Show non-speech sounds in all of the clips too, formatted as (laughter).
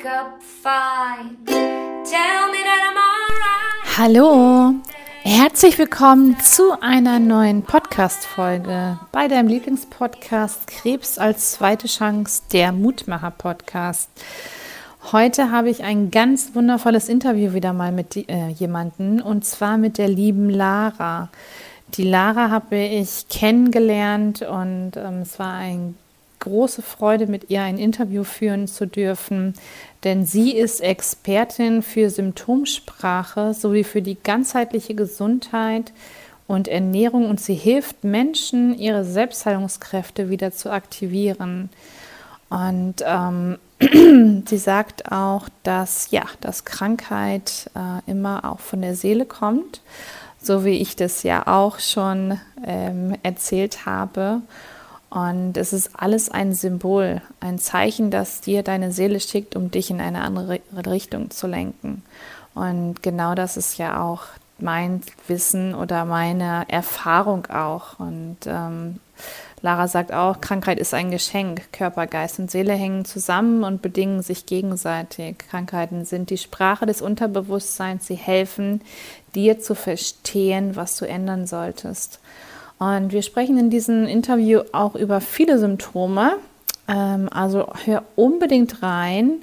wake up fine. Tell me that I'm alright. Hallo, herzlich willkommen zu einer neuen Podcast-Folge bei deinem Lieblingspodcast Krebs als zweite Chance, der Mutmacher-Podcast. Heute habe ich ein ganz wundervolles Interview wieder mal mit äh, jemandem und zwar mit der lieben Lara. Die Lara habe ich kennengelernt und ähm, es war eine große Freude, mit ihr ein Interview führen zu dürfen, denn sie ist Expertin für Symptomsprache sowie für die ganzheitliche Gesundheit und Ernährung und sie hilft Menschen, ihre Selbstheilungskräfte wieder zu aktivieren. Und ähm, (clears throat) sie sagt auch, dass ja, dass Krankheit äh, immer auch von der Seele kommt so wie ich das ja auch schon ähm, erzählt habe. Und es ist alles ein Symbol, ein Zeichen, das dir deine Seele schickt, um dich in eine andere Richtung zu lenken. Und genau das ist ja auch mein Wissen oder meine Erfahrung auch. Und ähm, Lara sagt auch, Krankheit ist ein Geschenk. Körper, Geist und Seele hängen zusammen und bedingen sich gegenseitig. Krankheiten sind die Sprache des Unterbewusstseins. Sie helfen dir zu verstehen, was du ändern solltest. Und wir sprechen in diesem Interview auch über viele Symptome. Ähm, also hör unbedingt rein.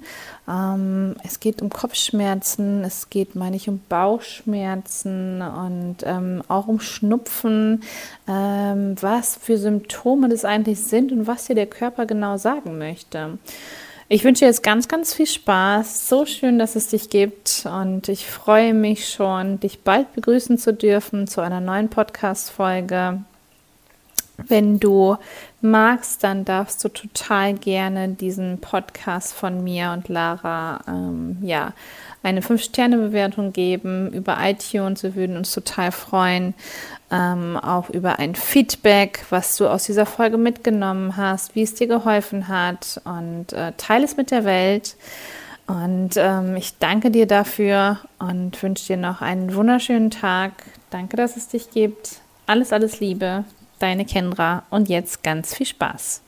Ähm, es geht um Kopfschmerzen, es geht, meine ich, um Bauchschmerzen und ähm, auch um Schnupfen, ähm, was für Symptome das eigentlich sind und was dir der Körper genau sagen möchte. Ich wünsche jetzt ganz, ganz viel Spaß. So schön, dass es dich gibt. Und ich freue mich schon, dich bald begrüßen zu dürfen zu einer neuen Podcast-Folge. Wenn du magst, dann darfst du total gerne diesen Podcast von mir und Lara ähm, ja, eine 5-Sterne-Bewertung geben über iTunes. Wir würden uns total freuen. Ähm, auch über ein Feedback, was du aus dieser Folge mitgenommen hast, wie es dir geholfen hat und äh, teile es mit der Welt. Und ähm, ich danke dir dafür und wünsche dir noch einen wunderschönen Tag. Danke, dass es dich gibt. Alles, alles Liebe deine Kendra und jetzt ganz viel Spaß.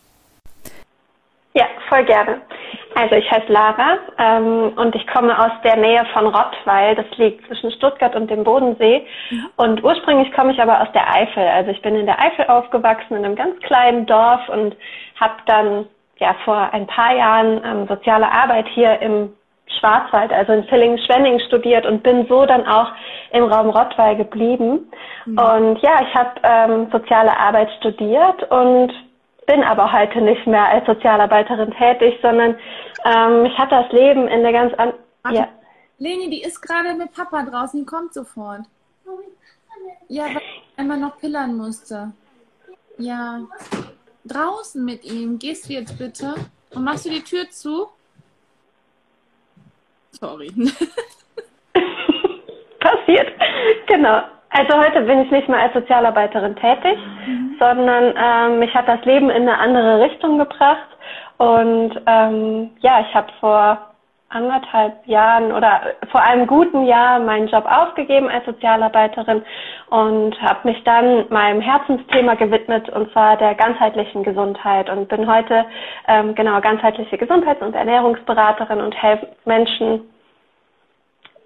Ja, voll gerne. Also ich heiße Lara ähm, und ich komme aus der Nähe von Rottweil. Das liegt zwischen Stuttgart und dem Bodensee. Mhm. Und ursprünglich komme ich aber aus der Eifel. Also ich bin in der Eifel aufgewachsen, in einem ganz kleinen Dorf und habe dann ja vor ein paar Jahren ähm, soziale Arbeit hier im Schwarzwald, also in Villingen-Schwenning studiert und bin so dann auch im Raum Rottweil geblieben. Mhm. Und ja, ich habe ähm, soziale Arbeit studiert und bin aber heute nicht mehr als Sozialarbeiterin tätig, sondern ähm, ich hatte das Leben in der ganz an ja. Leni, die ist gerade mit Papa draußen, kommt sofort. Ja, weil ich einmal noch pillern musste. Ja. Draußen mit ihm. Gehst du jetzt bitte? Und machst du die Tür zu? Sorry. (laughs) Passiert. Genau. Also heute bin ich nicht mehr als Sozialarbeiterin tätig, mhm. Sondern ähm, mich hat das Leben in eine andere Richtung gebracht. Und ähm, ja, ich habe vor anderthalb Jahren oder vor einem guten Jahr meinen Job aufgegeben als Sozialarbeiterin und habe mich dann meinem Herzensthema gewidmet und zwar der ganzheitlichen Gesundheit und bin heute ähm, genau ganzheitliche Gesundheits- und Ernährungsberaterin und helfe Menschen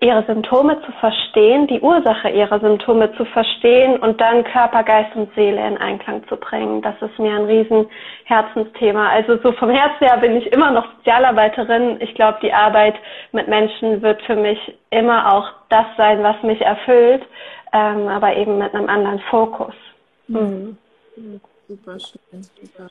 ihre Symptome zu verstehen, die Ursache ihrer Symptome zu verstehen und dann Körper, Geist und Seele in Einklang zu bringen. Das ist mir ein riesen Herzensthema. Also so vom Herzen her bin ich immer noch Sozialarbeiterin. Ich glaube, die Arbeit mit Menschen wird für mich immer auch das sein, was mich erfüllt, ähm, aber eben mit einem anderen Fokus. Mhm. Mhm. Super schön, super.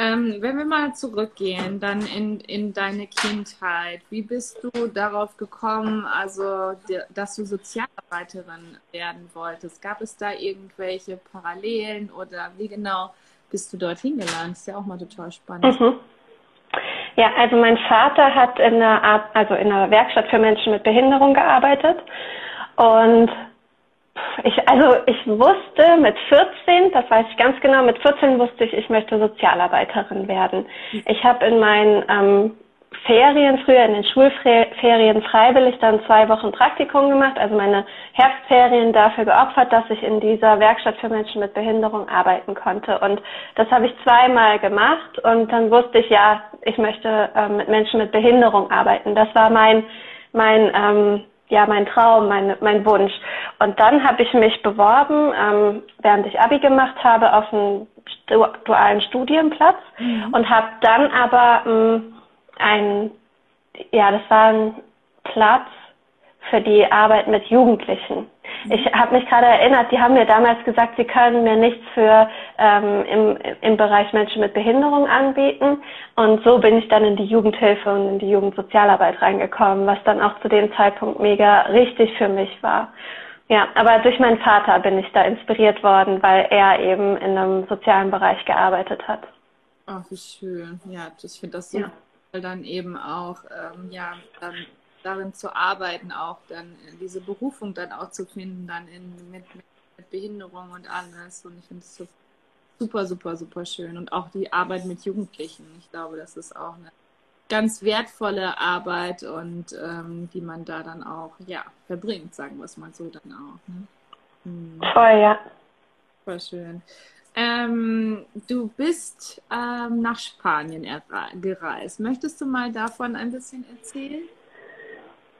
Ähm, wenn wir mal zurückgehen, dann in, in deine Kindheit, wie bist du darauf gekommen, also dass du Sozialarbeiterin werden wolltest? Gab es da irgendwelche Parallelen oder wie genau bist du dorthin gelangt? Ist ja auch mal total spannend. Mhm. Ja, also mein Vater hat in einer Art, also in einer Werkstatt für Menschen mit Behinderung gearbeitet und ich, also ich wusste mit 14, das weiß ich ganz genau, mit 14 wusste ich, ich möchte Sozialarbeiterin werden. Ich habe in meinen ähm, Ferien, früher in den Schulferien freiwillig dann zwei Wochen Praktikum gemacht, also meine Herbstferien dafür geopfert, dass ich in dieser Werkstatt für Menschen mit Behinderung arbeiten konnte. Und das habe ich zweimal gemacht und dann wusste ich, ja, ich möchte ähm, mit Menschen mit Behinderung arbeiten. Das war mein, mein, ähm, ja, mein Traum, mein, mein Wunsch. Und dann habe ich mich beworben, ähm, während ich Abi gemacht habe, auf einen dualen Studienplatz mhm. und habe dann aber ähm, ein, ja, das war ein Platz für die Arbeit mit Jugendlichen. Mhm. Ich habe mich gerade erinnert, die haben mir damals gesagt, sie können mir nichts für ähm, im, im Bereich Menschen mit Behinderung anbieten. Und so bin ich dann in die Jugendhilfe und in die Jugendsozialarbeit reingekommen, was dann auch zu dem Zeitpunkt mega richtig für mich war. Ja, aber durch meinen Vater bin ich da inspiriert worden, weil er eben in einem sozialen Bereich gearbeitet hat. Ach, wie schön. Ja, ich finde das so, ja. dann eben auch, ähm, ja, dann darin zu arbeiten, auch dann diese Berufung dann auch zu finden, dann in, mit, mit Behinderung und alles. Und ich finde es super, super, super schön. Und auch die Arbeit mit Jugendlichen. Ich glaube, das ist auch eine ganz wertvolle Arbeit und ähm, die man da dann auch ja, verbringt, sagen wir es mal so dann auch. Ne? Hm. Voll, ja. Voll schön. Ähm, du bist ähm, nach Spanien gereist. Möchtest du mal davon ein bisschen erzählen?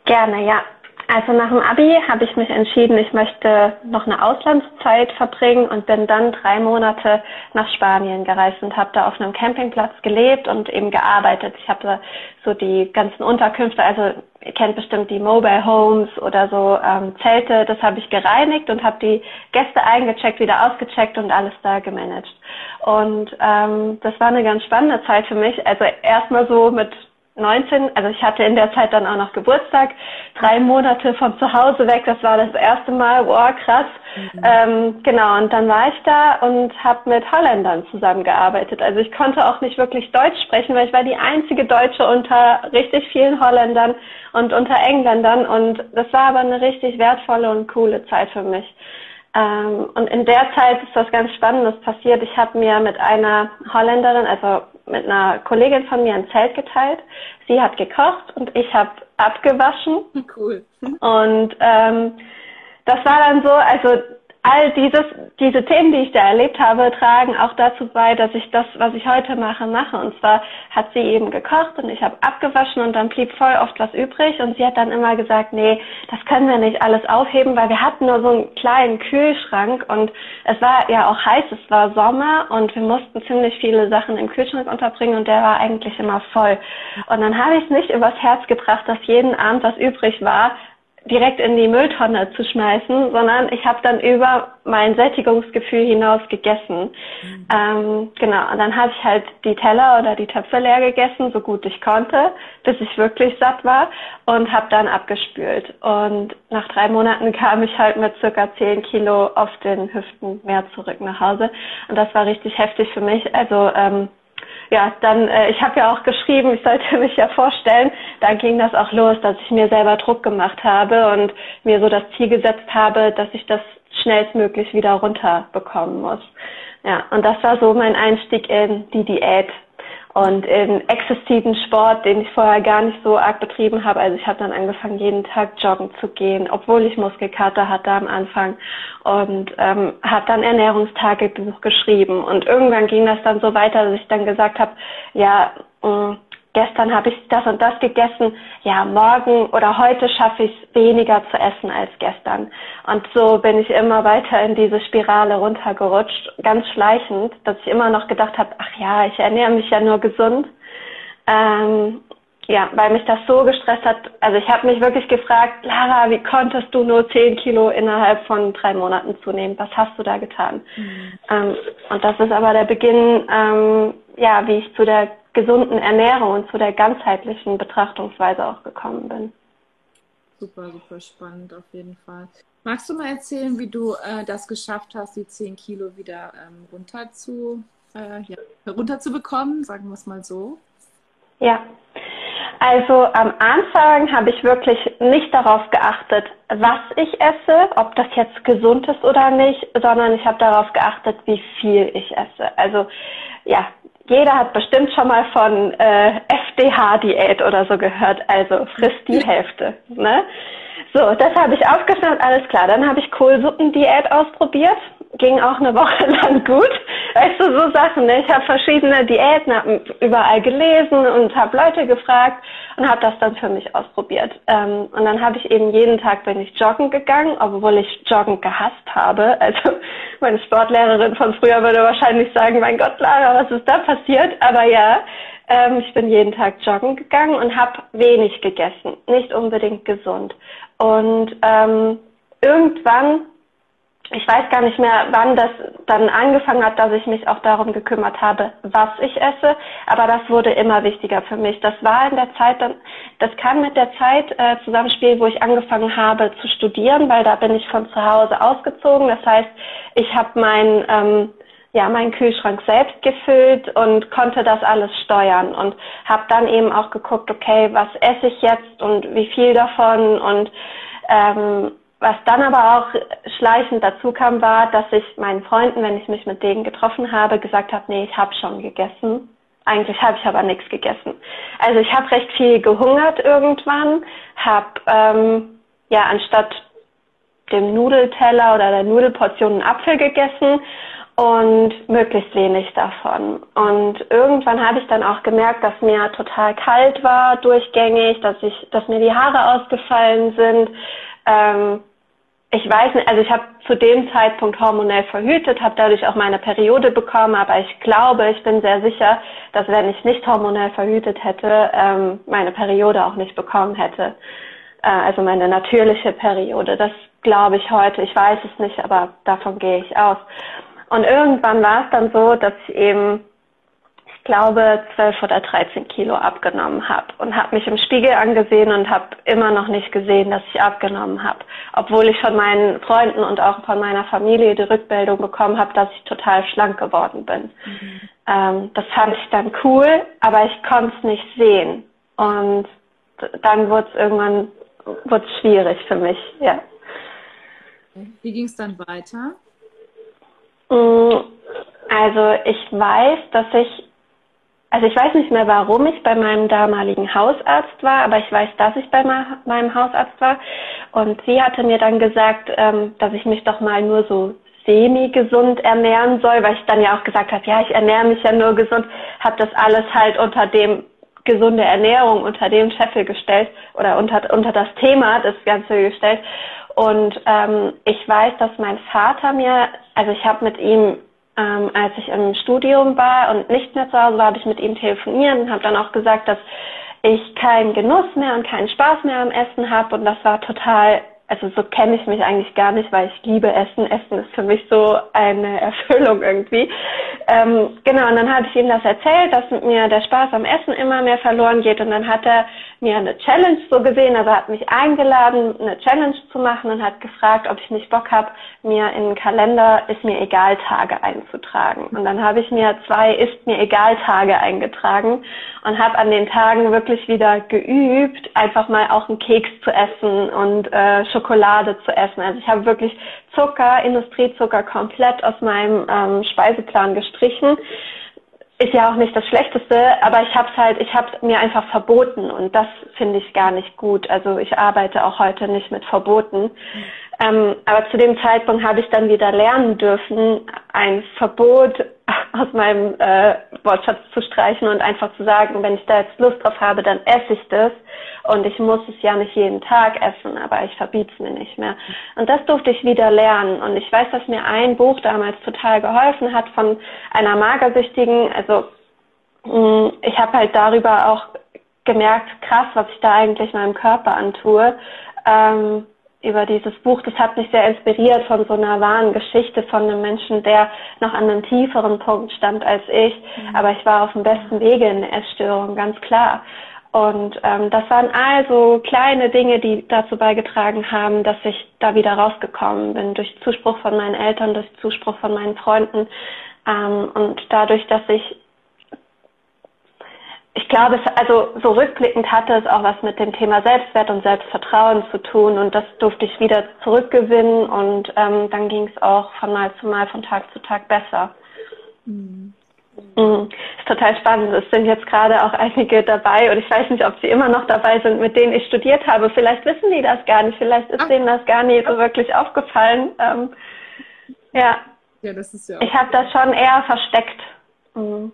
Gerne, ja. Also nach dem Abi habe ich mich entschieden, ich möchte noch eine Auslandszeit verbringen und bin dann drei Monate nach Spanien gereist und habe da auf einem Campingplatz gelebt und eben gearbeitet. Ich habe so die ganzen Unterkünfte, also ihr kennt bestimmt die Mobile Homes oder so ähm, Zelte, das habe ich gereinigt und habe die Gäste eingecheckt, wieder ausgecheckt und alles da gemanagt. Und ähm, das war eine ganz spannende Zeit für mich. Also erstmal so mit 19, also ich hatte in der Zeit dann auch noch Geburtstag, drei Monate von zu Hause weg, das war das erste Mal, wow, krass. Mhm. Ähm, genau, und dann war ich da und habe mit Holländern zusammengearbeitet. Also ich konnte auch nicht wirklich Deutsch sprechen, weil ich war die einzige Deutsche unter richtig vielen Holländern und unter Engländern und das war aber eine richtig wertvolle und coole Zeit für mich. Ähm, und in der Zeit ist was ganz Spannendes passiert. Ich habe mir mit einer Holländerin, also mit einer Kollegin von mir ein Zelt geteilt. Sie hat gekocht und ich habe abgewaschen. Cool. Und ähm, das war dann so, also all dieses, diese Themen, die ich da erlebt habe, tragen auch dazu bei, dass ich das, was ich heute mache, mache. Und zwar hat sie eben gekocht und ich habe abgewaschen und dann blieb voll oft was übrig. Und sie hat dann immer gesagt, nee, das können wir nicht alles aufheben, weil wir hatten nur so einen kleinen Kühlschrank und es war ja auch heiß, es war Sommer und wir mussten ziemlich viele Sachen im Kühlschrank unterbringen und der war eigentlich immer voll. Und dann habe ich es nicht übers Herz gebracht, dass jeden Abend was übrig war, direkt in die Mülltonne zu schmeißen, sondern ich habe dann über mein Sättigungsgefühl hinaus gegessen. Mhm. Ähm, genau, und dann habe ich halt die Teller oder die Töpfe leer gegessen, so gut ich konnte, bis ich wirklich satt war und habe dann abgespült. Und nach drei Monaten kam ich halt mit circa zehn Kilo auf den Hüften mehr zurück nach Hause. Und das war richtig heftig für mich. Also ähm, ja, dann, äh, ich habe ja auch geschrieben, ich sollte (laughs) mich ja vorstellen, da ging das auch los, dass ich mir selber Druck gemacht habe und mir so das Ziel gesetzt habe, dass ich das schnellstmöglich wieder runterbekommen muss. Ja, und das war so mein Einstieg in die Diät und in exzessiven Sport, den ich vorher gar nicht so arg betrieben habe. Also ich habe dann angefangen, jeden Tag joggen zu gehen, obwohl ich Muskelkater hatte am Anfang und ähm, habe dann Ernährungstagebuch geschrieben. Und irgendwann ging das dann so weiter, dass ich dann gesagt habe, ja, mh, mm, gestern habe ich das und das gegessen, ja, morgen oder heute schaffe ich es weniger zu essen als gestern. Und so bin ich immer weiter in diese Spirale runtergerutscht, ganz schleichend, dass ich immer noch gedacht habe, ach ja, ich ernähre mich ja nur gesund. Ähm, ja, weil mich das so gestresst hat. Also ich habe mich wirklich gefragt, Lara, wie konntest du nur 10 Kilo innerhalb von drei Monaten zunehmen? Was hast du da getan? Mhm. Ähm, und das ist aber der Beginn, ähm, ja, wie ich zu der gesunden Ernährung und zu der ganzheitlichen Betrachtungsweise auch gekommen bin. Super, super spannend auf jeden Fall. Magst du mal erzählen, wie du äh, das geschafft hast, die 10 Kilo wieder ähm, runter, zu, äh, ja, runter zu bekommen, sagen wir es mal so? Ja, also am Anfang habe ich wirklich nicht darauf geachtet, was ich esse, ob das jetzt gesund ist oder nicht, sondern ich habe darauf geachtet, wie viel ich esse. Also ja, jeder hat bestimmt schon mal von äh, FDH-Diät oder so gehört, also frisst die Hälfte. Ne? So, das habe ich aufgeschnappt, alles klar. Dann habe ich Kohlsuppendiät ausprobiert. Ging auch eine Woche (laughs) lang gut. Weißt du, so Sachen. Ne? Ich habe verschiedene Diäten, habe überall gelesen und habe Leute gefragt und habe das dann für mich ausprobiert. Ähm, und dann habe ich eben jeden Tag bin ich joggen gegangen, obwohl ich Joggen gehasst habe. (laughs) Also meine Sportlehrerin von früher würde wahrscheinlich sagen, mein Gott, Lara, was ist da passiert? Aber ja, ähm, ich bin jeden Tag joggen gegangen und habe wenig gegessen, nicht unbedingt gesund. Und ähm, irgendwann ich weiß gar nicht mehr, wann das dann angefangen hat, dass ich mich auch darum gekümmert habe, was ich esse. Aber das wurde immer wichtiger für mich. Das war in der Zeit dann, das kann mit der Zeit äh, zusammenspielen, wo ich angefangen habe zu studieren, weil da bin ich von zu Hause ausgezogen. Das heißt, ich habe mein ähm, ja, meinen Kühlschrank selbst gefüllt und konnte das alles steuern und habe dann eben auch geguckt, okay, was esse ich jetzt und wie viel davon und ähm, was dann aber auch schleichend dazu kam, war, dass ich meinen Freunden, wenn ich mich mit denen getroffen habe, gesagt habe, nee, ich habe schon gegessen. Eigentlich habe ich aber nichts gegessen. Also ich habe recht viel gehungert irgendwann, habe ähm, ja anstatt dem Nudelteller oder der Nudelportion einen Apfel gegessen und möglichst wenig davon. Und irgendwann habe ich dann auch gemerkt, dass mir total kalt war, durchgängig, dass ich, dass mir die Haare ausgefallen sind, ähm, ich weiß nicht, also ich habe zu dem Zeitpunkt hormonell verhütet, habe dadurch auch meine Periode bekommen, aber ich glaube, ich bin sehr sicher, dass wenn ich nicht hormonell verhütet hätte, ähm, meine Periode auch nicht bekommen hätte. Äh, also meine natürliche Periode. Das glaube ich heute. Ich weiß es nicht, aber davon gehe ich aus. Und irgendwann war es dann so, dass ich eben glaube, 12 oder 13 Kilo abgenommen habe und habe mich im Spiegel angesehen und habe immer noch nicht gesehen, dass ich abgenommen habe, obwohl ich von meinen Freunden und auch von meiner Familie die Rückmeldung bekommen habe, dass ich total schlank geworden bin. Mhm. Ähm, das fand ich dann cool, aber ich konnte es nicht sehen und dann wurde es irgendwann wurde schwierig für mich. Ja. Wie ging es dann weiter? Mm, also ich weiß, dass ich also ich weiß nicht mehr, warum ich bei meinem damaligen Hausarzt war, aber ich weiß, dass ich bei meinem Hausarzt war. Und sie hatte mir dann gesagt, ähm, dass ich mich doch mal nur so semi-gesund ernähren soll, weil ich dann ja auch gesagt habe, ja, ich ernähre mich ja nur gesund, habe das alles halt unter dem gesunde Ernährung unter dem Scheffel gestellt oder unter, unter das Thema das Ganze gestellt. Und ähm, ich weiß, dass mein Vater mir, also ich habe mit ihm ähm, als ich im Studium war und nicht mehr zu Hause war, habe ich mit ihm telefoniert und habe dann auch gesagt, dass ich keinen Genuss mehr und keinen Spaß mehr am Essen habe und das war total also so kenne ich mich eigentlich gar nicht, weil ich liebe Essen. Essen ist für mich so eine (laughs) Erfüllung irgendwie. Ähm, genau, und dann habe ich ihm das erzählt, dass mit mir der Spaß am Essen immer mehr verloren geht. Und dann hat er mir eine Challenge so gesehen, also hat mich eingeladen, eine Challenge zu machen und hat gefragt, ob ich nicht Bock habe, mir in den Kalender ist mir egal Tage einzutragen. Und dann habe ich mir zwei ist mir egal Tage eingetragen und habe an den Tagen wirklich wieder geübt, einfach mal auch einen Keks zu essen und äh, Schokolade zu essen. Also ich habe wirklich Zucker, Industriezucker komplett aus meinem ähm, Speiseplan gestrichen. Ist ja auch nicht das Schlechteste, aber ich habe es halt, ich habe mir einfach verboten und das finde ich gar nicht gut. Also ich arbeite auch heute nicht mit Verboten. Ähm, aber zu dem Zeitpunkt habe ich dann wieder lernen dürfen, ein Verbot aus meinem äh, Wortschatz zu streichen und einfach zu sagen, wenn ich da jetzt Lust drauf habe, dann esse ich das. Und ich muss es ja nicht jeden Tag essen, aber ich verbiete es mir nicht mehr. Und das durfte ich wieder lernen. Und ich weiß, dass mir ein Buch damals total geholfen hat von einer Magersüchtigen. Also mh, mm, ich habe halt darüber auch gemerkt, krass, was ich da eigentlich meinem Körper antue. Ähm, über dieses Buch, das hat mich sehr inspiriert von so einer wahren Geschichte von einem Menschen, der noch an einem tieferen Punkt stand als ich. Mhm. Aber ich war auf dem besten Wege in der Essstörung, ganz klar. Und ähm, das waren also kleine Dinge, die dazu beigetragen haben, dass ich da wieder rausgekommen bin, durch Zuspruch von meinen Eltern, durch Zuspruch von meinen Freunden ähm, und dadurch, dass ich ich glaube, es, also so rückblickend hatte es auch was mit dem Thema Selbstwert und Selbstvertrauen zu tun und das durfte ich wieder zurückgewinnen und ähm, dann ging es auch von Mal zu Mal, von Tag zu Tag besser. Mhm. Mhm. Ist total spannend. Es sind jetzt gerade auch einige dabei und ich weiß nicht, ob sie immer noch dabei sind, mit denen ich studiert habe. Vielleicht wissen die das gar nicht, vielleicht ist Ach. denen das gar nicht so wirklich aufgefallen. Ähm, ja. Ja, das ist ja auch. Ich habe das schon eher versteckt. Mhm.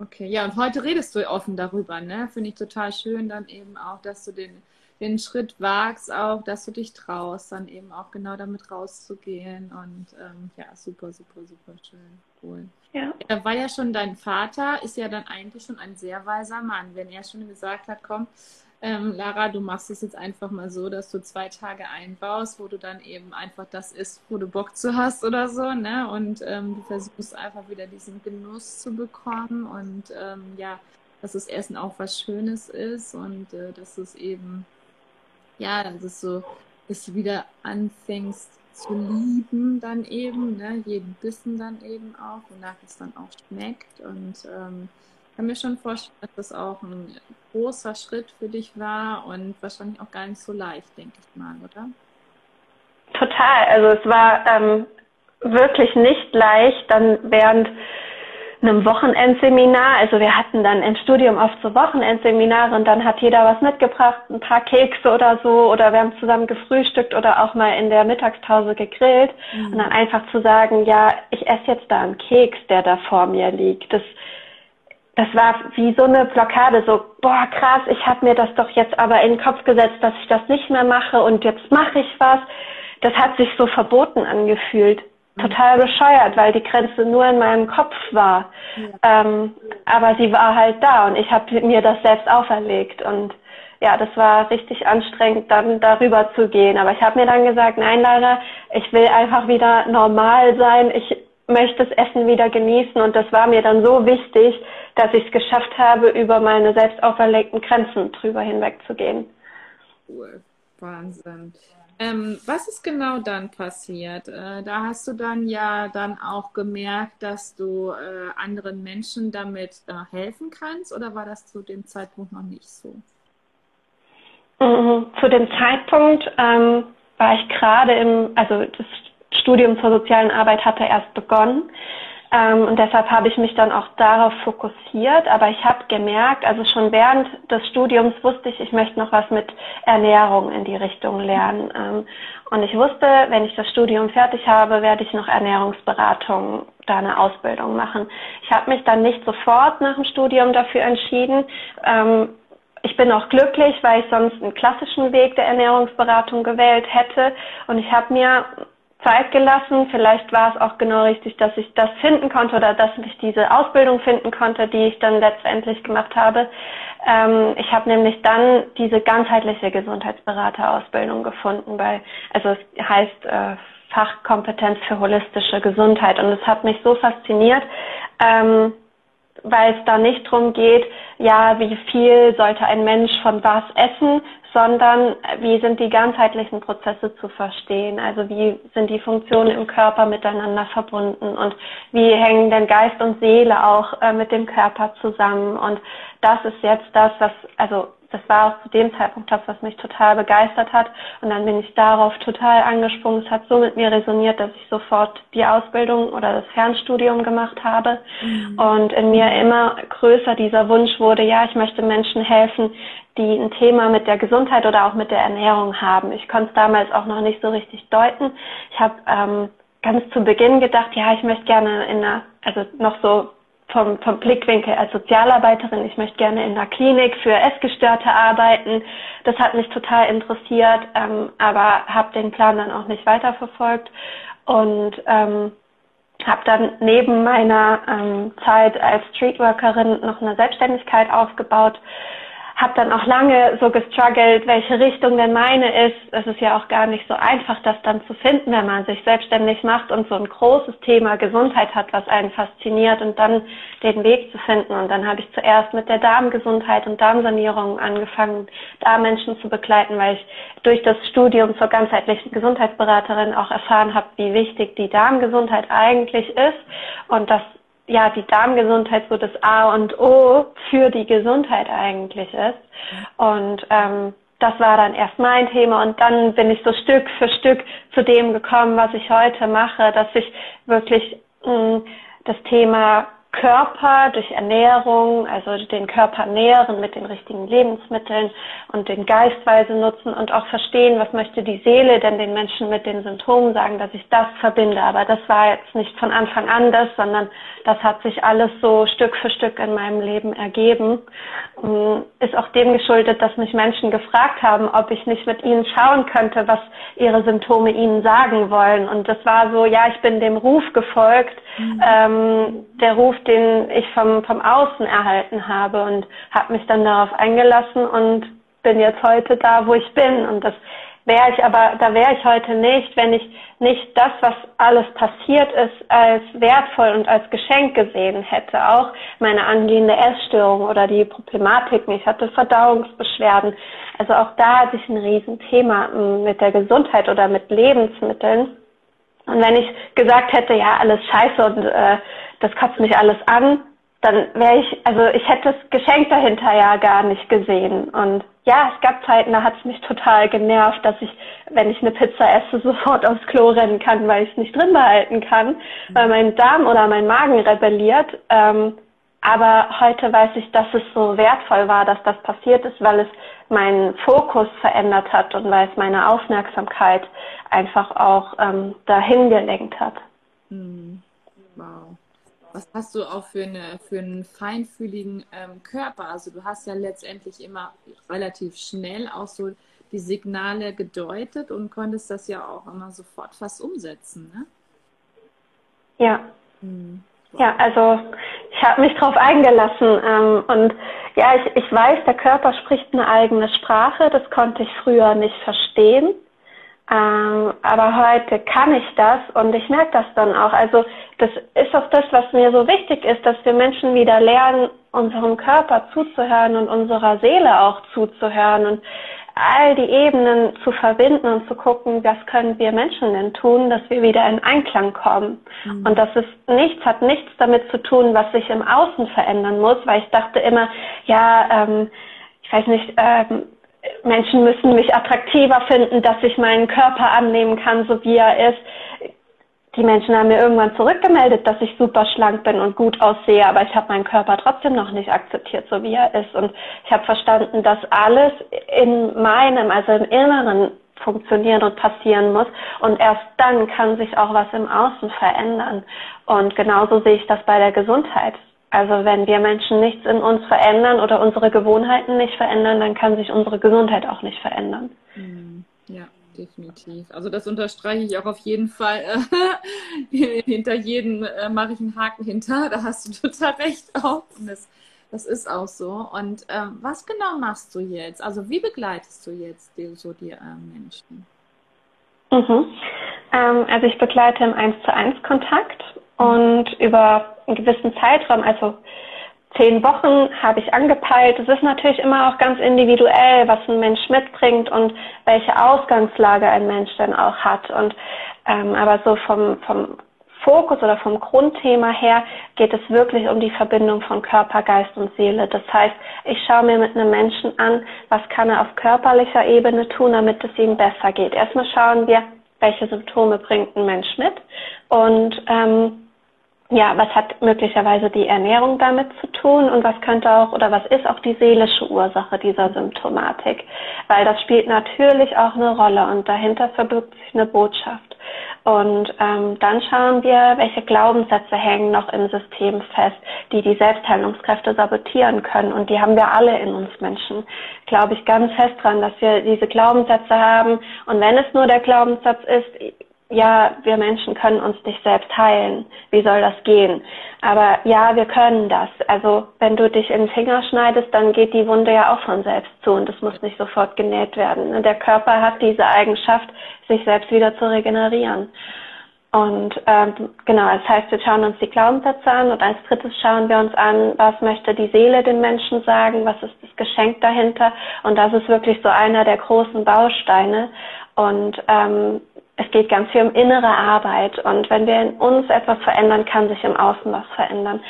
Okay, ja, und heute redest du offen darüber, ne? Finde ich total schön dann eben auch, dass du den, den Schritt wagst, auch, dass du dich traust, dann eben auch genau damit rauszugehen. Und ähm, ja, super, super, super schön. Cool. Ja. Da war ja schon dein Vater, ist ja dann eigentlich schon ein sehr weiser Mann, wenn er schon gesagt hat, komm, ähm, Lara, du machst es jetzt einfach mal so, dass du zwei Tage einbaust, wo du dann eben einfach das isst, wo du Bock zu hast oder so, ne? Und ähm, du versuchst einfach wieder diesen Genuss zu bekommen und ähm, ja, dass das Essen auch was Schönes ist und äh, dass es eben, ja, dass es so, dass du wieder anfängst zu lieben dann eben, ne? Jeden Bissen dann eben auch, wonach es dann auch schmeckt und ähm, kann mir schon vorstellen, dass das auch ein großer Schritt für dich war und wahrscheinlich auch gar nicht so leicht, denke ich mal, oder? Total. Also es war ähm, wirklich nicht leicht, dann während einem Wochenendseminar, also wir hatten dann im Studium oft so Wochenendseminare und dann hat jeder was mitgebracht, ein paar Kekse oder so oder wir haben zusammen gefrühstückt oder auch mal in der Mittagspause gegrillt mhm. und dann einfach zu sagen, ja, ich esse jetzt da einen Keks, der da vor mir liegt. Das das war wie so eine Blockade, so, boah, krass, ich habe mir das doch jetzt aber in den Kopf gesetzt, dass ich das nicht mehr mache und jetzt mache ich was. Das hat sich so verboten angefühlt. Total bescheuert, weil die Grenze nur in meinem Kopf war. Ja. Ähm, aber sie war halt da und ich habe mir das selbst auferlegt. Und ja, das war richtig anstrengend, dann darüber zu gehen. Aber ich habe mir dann gesagt, nein, Lara, ich will einfach wieder normal sein. Ich möchte das Essen wieder genießen und das war mir dann so wichtig, dass ich es geschafft habe, über meine selbst auferlegten Grenzen drüber hinwegzugehen. Cool, Wahnsinn. Ähm, was ist genau dann passiert? Äh, da hast du dann ja dann auch gemerkt, dass du äh, anderen Menschen damit äh, helfen kannst oder war das zu dem Zeitpunkt noch nicht so? Mhm, zu dem Zeitpunkt ähm, war ich gerade im, also das Studium zur sozialen Arbeit hatte erst begonnen. Ähm, und deshalb habe ich mich dann auch darauf fokussiert. Aber ich habe gemerkt, also schon während des Studiums wusste ich, ich möchte noch was mit Ernährung in die Richtung lernen. Ähm, und ich wusste, wenn ich das Studium fertig habe, werde ich noch Ernährungsberatung, da eine Ausbildung machen. Ich habe mich dann nicht sofort nach dem Studium dafür entschieden. Ähm, ich bin auch glücklich, weil ich sonst einen klassischen Weg der Ernährungsberatung gewählt hätte. Und ich habe mir Zeit gelassen. Vielleicht war es auch genau richtig, dass ich das finden konnte oder dass ich diese Ausbildung finden konnte, die ich dann letztendlich gemacht habe. Ähm, ich habe nämlich dann diese ganzheitliche Gesundheitsberaterausbildung gefunden, bei, also es heißt äh, Fachkompetenz für holistische Gesundheit und es hat mich so fasziniert. Ähm, weil es da nicht darum geht, ja, wie viel sollte ein Mensch von was essen, sondern wie sind die ganzheitlichen Prozesse zu verstehen? Also wie sind die Funktionen im Körper miteinander verbunden und wie hängen denn Geist und Seele auch äh, mit dem Körper zusammen? Und das ist jetzt das, was, also das war auch zu dem Zeitpunkt das, was mich total begeistert hat. Und dann bin ich darauf total angesprungen. Es hat so mit mir resoniert, dass ich sofort die Ausbildung oder das Fernstudium gemacht habe. Mhm. Und in mir immer größer dieser Wunsch wurde, ja, ich möchte Menschen helfen, die ein Thema mit der Gesundheit oder auch mit der Ernährung haben. Ich konnte es damals auch noch nicht so richtig deuten. Ich habe ähm, ganz zu Beginn gedacht, ja, ich möchte gerne in einer, also noch so vom, vom Blickwinkel als Sozialarbeiterin, ich möchte gerne in einer Klinik für Essgestörte arbeiten. Das hat mich total interessiert, ähm, aber habe den Plan dann auch nicht weiterverfolgt und ähm, habe dann neben meiner ähm, Zeit als Streetworkerin noch eine Selbstständigkeit aufgebaut habe dann auch lange so gestruggelt, welche Richtung denn meine ist. Es ist ja auch gar nicht so einfach, das dann zu finden, wenn man sich selbstständig macht und so ein großes Thema Gesundheit hat, was einen fasziniert und dann den Weg zu finden. Und dann habe ich zuerst mit der Darmgesundheit und Darmsanierung angefangen, da Menschen zu begleiten, weil ich durch das Studium zur ganzheitlichen Gesundheitsberaterin auch erfahren habe, wie wichtig die Darmgesundheit eigentlich ist und dass ja, die Darmgesundheit so das A und O für die Gesundheit eigentlich ist. Und ähm, das war dann erst mein Thema und dann bin ich so Stück für Stück zu dem gekommen, was ich heute mache, dass ich wirklich mh, mm, das Thema Körper durch Ernährung, also den Körper nähren mit den richtigen Lebensmitteln und den Geistweise nutzen und auch verstehen, was möchte die Seele denn den Menschen mit den Symptomen sagen, dass ich das verbinde. Aber das war jetzt nicht von Anfang an das, sondern das hat sich alles so Stück für Stück in meinem Leben ergeben. Ähm, ist auch dem geschuldet, dass mich Menschen gefragt haben, ob ich nicht mit ihnen schauen könnte, was ihre Symptome ihnen sagen wollen. Und das war so, ja, ich bin dem Ruf gefolgt, mhm. ähm, der Ruf, den ich vom, vom Außen erhalten habe und habe mich dann darauf eingelassen und bin jetzt heute da, wo ich bin. Und das wäre ich aber, da wäre ich heute nicht, wenn ich nicht das, was alles passiert ist, als wertvoll und als Geschenk gesehen hätte. Auch meine angehende Essstörung oder die Problematiken. Ich hatte Verdauungsbeschwerden. Also auch da hatte ich ein Riesenthema hm, mit der Gesundheit oder mit Lebensmitteln. Und wenn ich gesagt hätte, ja, alles scheiße und äh, das kotzt mich alles an, dann wäre ich, also ich hätte das Geschenk dahinter ja gar nicht gesehen. Und ja, es gab Zeiten, da hat es mich total genervt, dass ich, wenn ich eine Pizza esse, (laughs) sofort aufs Klo rennen kann, weil ich es nicht drin behalten kann, weil mein Darm oder mein Magen rebelliert. Ähm, aber heute weiß ich, dass es so wertvoll war, dass das passiert ist, weil es meinen Fokus verändert hat und weil es meine Aufmerksamkeit einfach auch ähm, dahin gelenkt hat. Hm. Wow was hast du auch für, eine, für einen feinfühligen ähm, Körper? Also du hast ja letztendlich immer relativ schnell auch so die Signale gedeutet und konntest das ja auch immer sofort fast umsetzen, ne? Ja. Hm. Ja, also ich habe mich darauf eingelassen ähm, und ja, ich, ich weiß, der Körper spricht eine eigene Sprache, das konnte ich früher nicht verstehen. Ähm, aber heute kann ich das und ich merke das dann auch. Also das ist auch das, was mir so wichtig ist, dass wir Menschen wieder lernen, unserem Körper zuzuhören und unserer Seele auch zuzuhören und all die Ebenen zu verbinden und zu gucken, was können wir Menschen denn tun, dass wir wieder in Einklang kommen. Mhm. Und das ist nichts, hat nichts damit zu tun, was sich im Außen verändern muss, weil ich dachte immer, ja, ähm, ich weiß nicht, ähm, Menschen müssen mich attraktiver finden, dass ich meinen Körper annehmen kann, so wie er ist. Die Menschen haben mir irgendwann zurückgemeldet, dass ich super schlank bin und gut aussehe, aber ich habe meinen Körper trotzdem noch nicht akzeptiert, so wie er ist. Und ich habe verstanden, dass alles in meinem, also im Inneren funktionieren und passieren muss. Und erst dann kann sich auch was im Außen verändern. Und genauso sehe ich das bei der Gesundheit. Also wenn wir Menschen nichts in uns verändern oder unsere Gewohnheiten nicht verändern, dann kann sich unsere Gesundheit auch nicht verändern. Hm, ja, definitiv. Also das unterstreiche ich auch auf jeden Fall. (laughs) hinter jedem äh, mache ich einen Haken hinter. Da hast du total recht auch. Und das, das ist auch so. Und ähm, was genau machst du jetzt? Also wie begleitest du jetzt die, so die äh, Menschen? Mhm. Ähm, also ich begleite im 1 zu 1 Kontakt und über einen gewissen Zeitraum, also zehn Wochen habe ich angepeilt. Es ist natürlich immer auch ganz individuell, was ein Mensch mitbringt und welche Ausgangslage ein Mensch dann auch hat. Und ähm, aber so vom, vom Fokus oder vom Grundthema her geht es wirklich um die Verbindung von Körper, Geist und Seele. Das heißt, ich schaue mir mit einem Menschen an, was kann er auf körperlicher Ebene tun, damit es ihm besser geht. Erstmal schauen wir, welche Symptome bringt ein Mensch mit und ähm, ja, was hat möglicherweise die Ernährung damit zu tun und was könnte auch oder was ist auch die seelische Ursache dieser Symptomatik? Weil das spielt natürlich auch eine Rolle und dahinter verbirgt sich eine Botschaft. Und ähm, dann schauen wir, welche Glaubenssätze hängen noch im System fest, die die Selbstheilungskräfte sabotieren können. Und die haben wir alle in uns Menschen. Glaube ich ganz fest dran, dass wir diese Glaubenssätze haben. Und wenn es nur der Glaubenssatz ist, ja, wir Menschen können uns nicht selbst heilen. Wie soll das gehen? Aber ja, wir können das. Also wenn du dich in den Finger schneidest, dann geht die Wunde ja auch von selbst zu und es muss nicht sofort genäht werden. Der Körper hat diese Eigenschaft, sich selbst wieder zu regenerieren. Und ähm, genau, das heißt, wir schauen uns die Glaubenssätze an und als drittes schauen wir uns an, was möchte die Seele den Menschen sagen, was ist das Geschenk dahinter. Und das ist wirklich so einer der großen Bausteine. Und ähm, es geht ganz viel um innere Arbeit und wenn wir in uns etwas verändern, kann sich im Außen was verändern.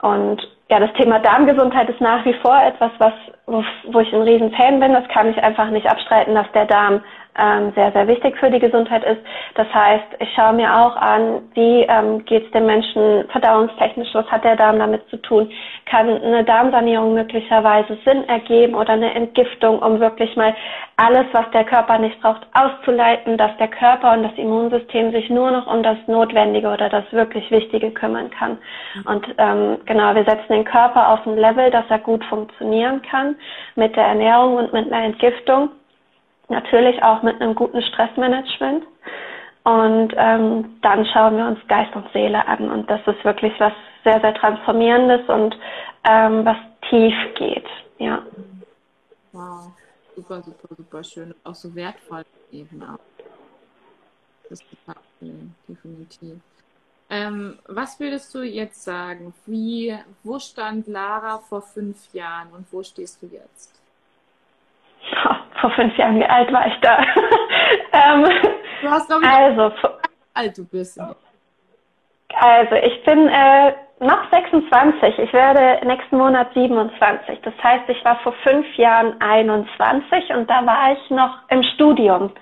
Und ja, das Thema Darmgesundheit ist nach wie vor etwas, was, wo, wo ich ein riesen Fan bin. Das kann ich einfach nicht abstreiten, dass der Darm ähm, sehr, sehr wichtig für die Gesundheit ist. Das heißt, ich schaue mir auch an, wie ähm, geht es dem Menschen verdauungstechnisch, was hat der Darm damit zu tun? Kann eine Darmsanierung möglicherweise Sinn ergeben oder eine Entgiftung, um wirklich mal alles, was der Körper nicht braucht, auszuleiten, dass der Körper und das Immunsystem sich nur noch um das Notwendige oder das wirklich Wichtige kümmern kann. Und ähm, genau, wir setzen den Körper auf ein Level, dass er gut funktionieren kann mit der Ernährung und mit einer Entgiftung natürlich auch mit einem guten Stressmanagement. Und ähm, dann schauen wir uns Geist und Seele an. Und das ist wirklich was sehr, sehr Transformierendes und ähm, was tief geht. Ja. Wow, super, super, super schön. Auch so wertvoll eben auch. Das ist total schön, definitiv. Ähm, was würdest du jetzt sagen? Wie, wo stand Lara vor fünf Jahren und wo stehst du jetzt? Vor fünf Jahren, wie alt war ich da? (laughs) ähm, du hast, glaube ich, also, alt du bist. Also, ich bin äh, noch 26. Ich werde nächsten Monat 27. Das heißt, ich war vor fünf Jahren 21 und da war ich noch im Studium.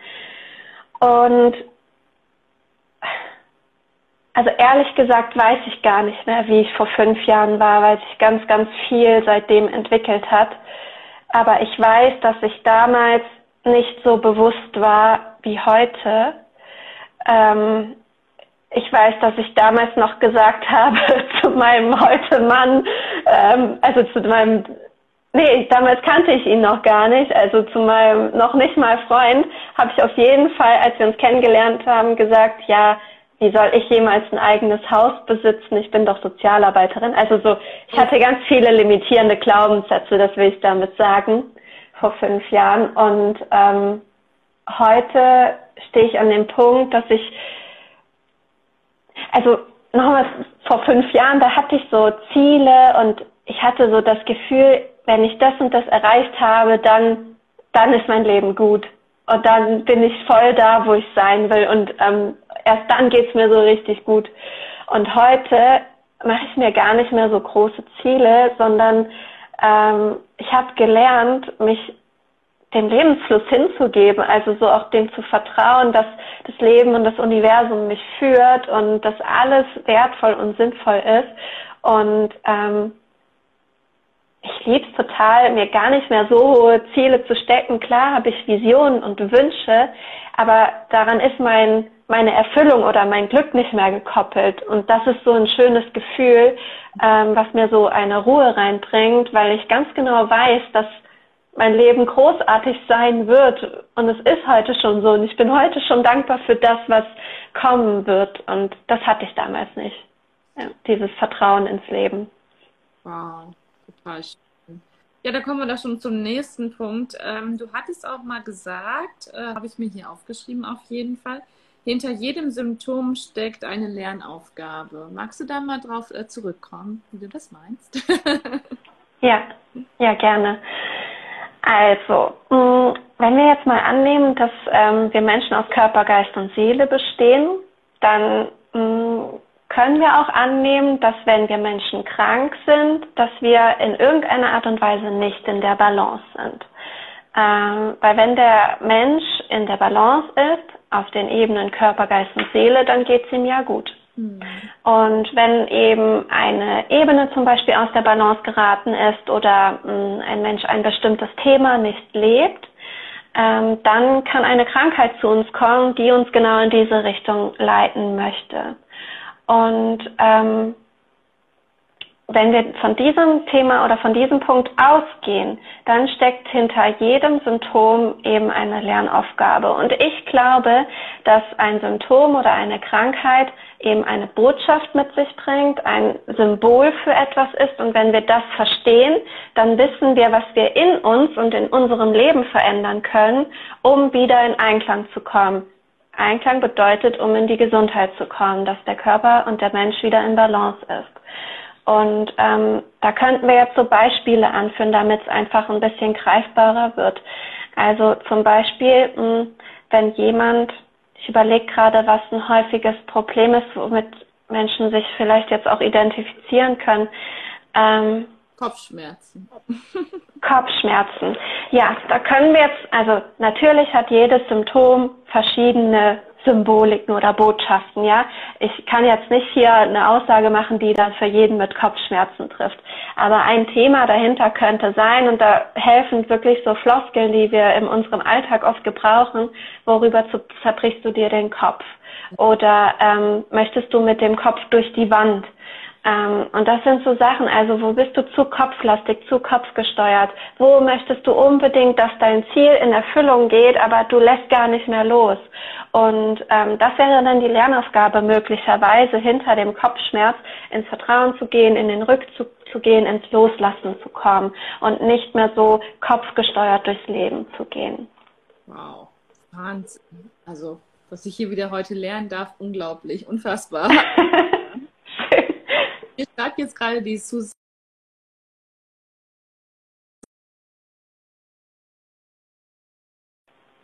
Und also ehrlich gesagt weiß ich gar nicht mehr, wie ich vor fünf Jahren war, weil sich ganz, ganz viel seitdem entwickelt hat. Aber ich weiß, dass ich damals nicht so bewusst war wie heute. Ähm, ich weiß, dass ich damals noch gesagt (laughs) habe zu meinem heute Mann, ähm, also zu meinem, nee, damals kannte ich ihn noch gar nicht, also zu meinem noch nicht mal Freund, habe ich auf jeden Fall, als wir uns kennengelernt haben, gesagt, ja, wie soll ich jemals ein eigenes Haus besitzen? Ich bin doch Sozialarbeiterin. Also so, ich hatte ganz viele limitierende Glaubenssätze, das will ich damit sagen, vor fünf Jahren. Und ähm, heute stehe ich an dem Punkt, dass ich, also nochmal vor fünf Jahren, da hatte ich so Ziele und ich hatte so das Gefühl, wenn ich das und das erreicht habe, dann, dann ist mein Leben gut. Und dann bin ich voll da, wo ich sein will. Und ähm, erst dann geht's mir so richtig gut. Und heute mache ich mir gar nicht mehr so große Ziele, sondern ähm, ich habe gelernt, mich dem Lebensfluss hinzugeben, also so auch dem zu vertrauen, dass das Leben und das Universum mich führt und dass alles wertvoll und sinnvoll ist. Und ähm, ich liebe es total, mir gar nicht mehr so hohe Ziele zu stecken. Klar habe ich Visionen und Wünsche, aber daran ist mein meine Erfüllung oder mein Glück nicht mehr gekoppelt. Und das ist so ein schönes Gefühl, ähm, was mir so eine Ruhe reinbringt, weil ich ganz genau weiß, dass mein Leben großartig sein wird. Und es ist heute schon so. Und ich bin heute schon dankbar für das, was kommen wird. Und das hatte ich damals nicht. Ja, dieses Vertrauen ins Leben. Wow, total schön. Ja, da kommen wir doch schon zum nächsten Punkt. Ähm, du hattest auch mal gesagt, äh, habe ich mir hier aufgeschrieben auf jeden Fall, hinter jedem Symptom steckt eine Lernaufgabe. Magst du da mal drauf äh, zurückkommen, wie du das meinst? (laughs) ja, ja, gerne. Also, mm, wenn wir jetzt mal annehmen, dass ähm, wir Menschen aus Körper, Geist und Seele bestehen, dann mm, können wir auch annehmen, dass wenn wir Menschen krank sind, dass wir in irgendeiner Art und Weise nicht in der Balance sind. Ähm, weil wenn der Mensch in der Balance ist, auf den Ebenen Körper, Geist und Seele, dann geht es ihm ja gut. Mhm. Und wenn eben eine Ebene zum Beispiel aus der Balance geraten ist oder mh, hm, ein Mensch ein bestimmtes Thema nicht lebt, ähm, dann kann eine Krankheit zu uns kommen, die uns genau in diese Richtung leiten möchte. Und ähm, wenn wir von diesem Thema oder von diesem Punkt ausgehen, dann steckt hinter jedem Symptom eben eine Lernaufgabe. Und ich glaube, dass ein Symptom oder eine Krankheit eben eine Botschaft mit sich bringt, ein Symbol für etwas ist. Und wenn wir das verstehen, dann wissen wir, was wir in uns und in unserem Leben verändern können, um wieder in Einklang zu kommen. Einklang bedeutet, um in die Gesundheit zu kommen, dass der Körper und der Mensch wieder in Balance ist. Und ähm, da könnten wir jetzt so Beispiele anführen, damit es einfach ein bisschen greifbarer wird. Also zum Beispiel, mh, hm, wenn jemand, ich überlege gerade, was ein häufiges Problem ist, womit Menschen sich vielleicht jetzt auch identifizieren können. Ähm, Kopfschmerzen. (laughs) Kopfschmerzen. Ja, da können wir jetzt, also natürlich hat jedes Symptom verschiedene Symboliken oder Botschaften, ja. Ich kann jetzt nicht hier eine Aussage machen, die dann für jeden mit Kopfschmerzen trifft. Aber ein Thema dahinter könnte sein, und da helfen wirklich so Floskeln, die wir in unserem Alltag oft gebrauchen, worüber zerbrichst du dir den Kopf? Oder ähm, möchtest du mit dem Kopf durch die Wand? Ähm, und das sind so Sachen, also wo bist du zu kopflastig, zu kopfgesteuert? Wo möchtest du unbedingt, dass dein Ziel in Erfüllung geht, aber du lässt gar nicht mehr los? Und ähm, das wäre dann die Lernaufgabe möglicherweise hinter dem Kopfschmerz ins Vertrauen zu gehen, in den Rückzug zu gehen, ins Loslassen zu kommen und nicht mehr so kopfgesteuert durchs Leben zu gehen. Wow, Wahnsinn. Also, was ich hier wieder heute lernen darf, unglaublich, unfassbar. (laughs) Ihr schreibt jetzt gerade die Susanne.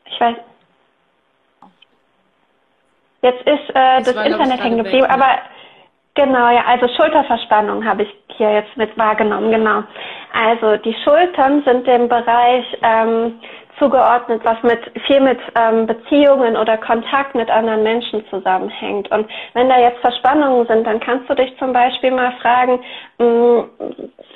Ich weiß. Jetzt ist äh, das, das Internet hängen geblieben, aber genau, ja, also Schulterverspannung habe ich hier jetzt mit wahrgenommen, genau. Also die Schultern sind im Bereich ähm, zugeordnet, was mit viel mit ähm, Beziehungen oder Kontakt mit anderen Menschen zusammenhängt. Und wenn da jetzt Verspannungen sind, dann kannst du dich zum Beispiel mal fragen, mh, hm,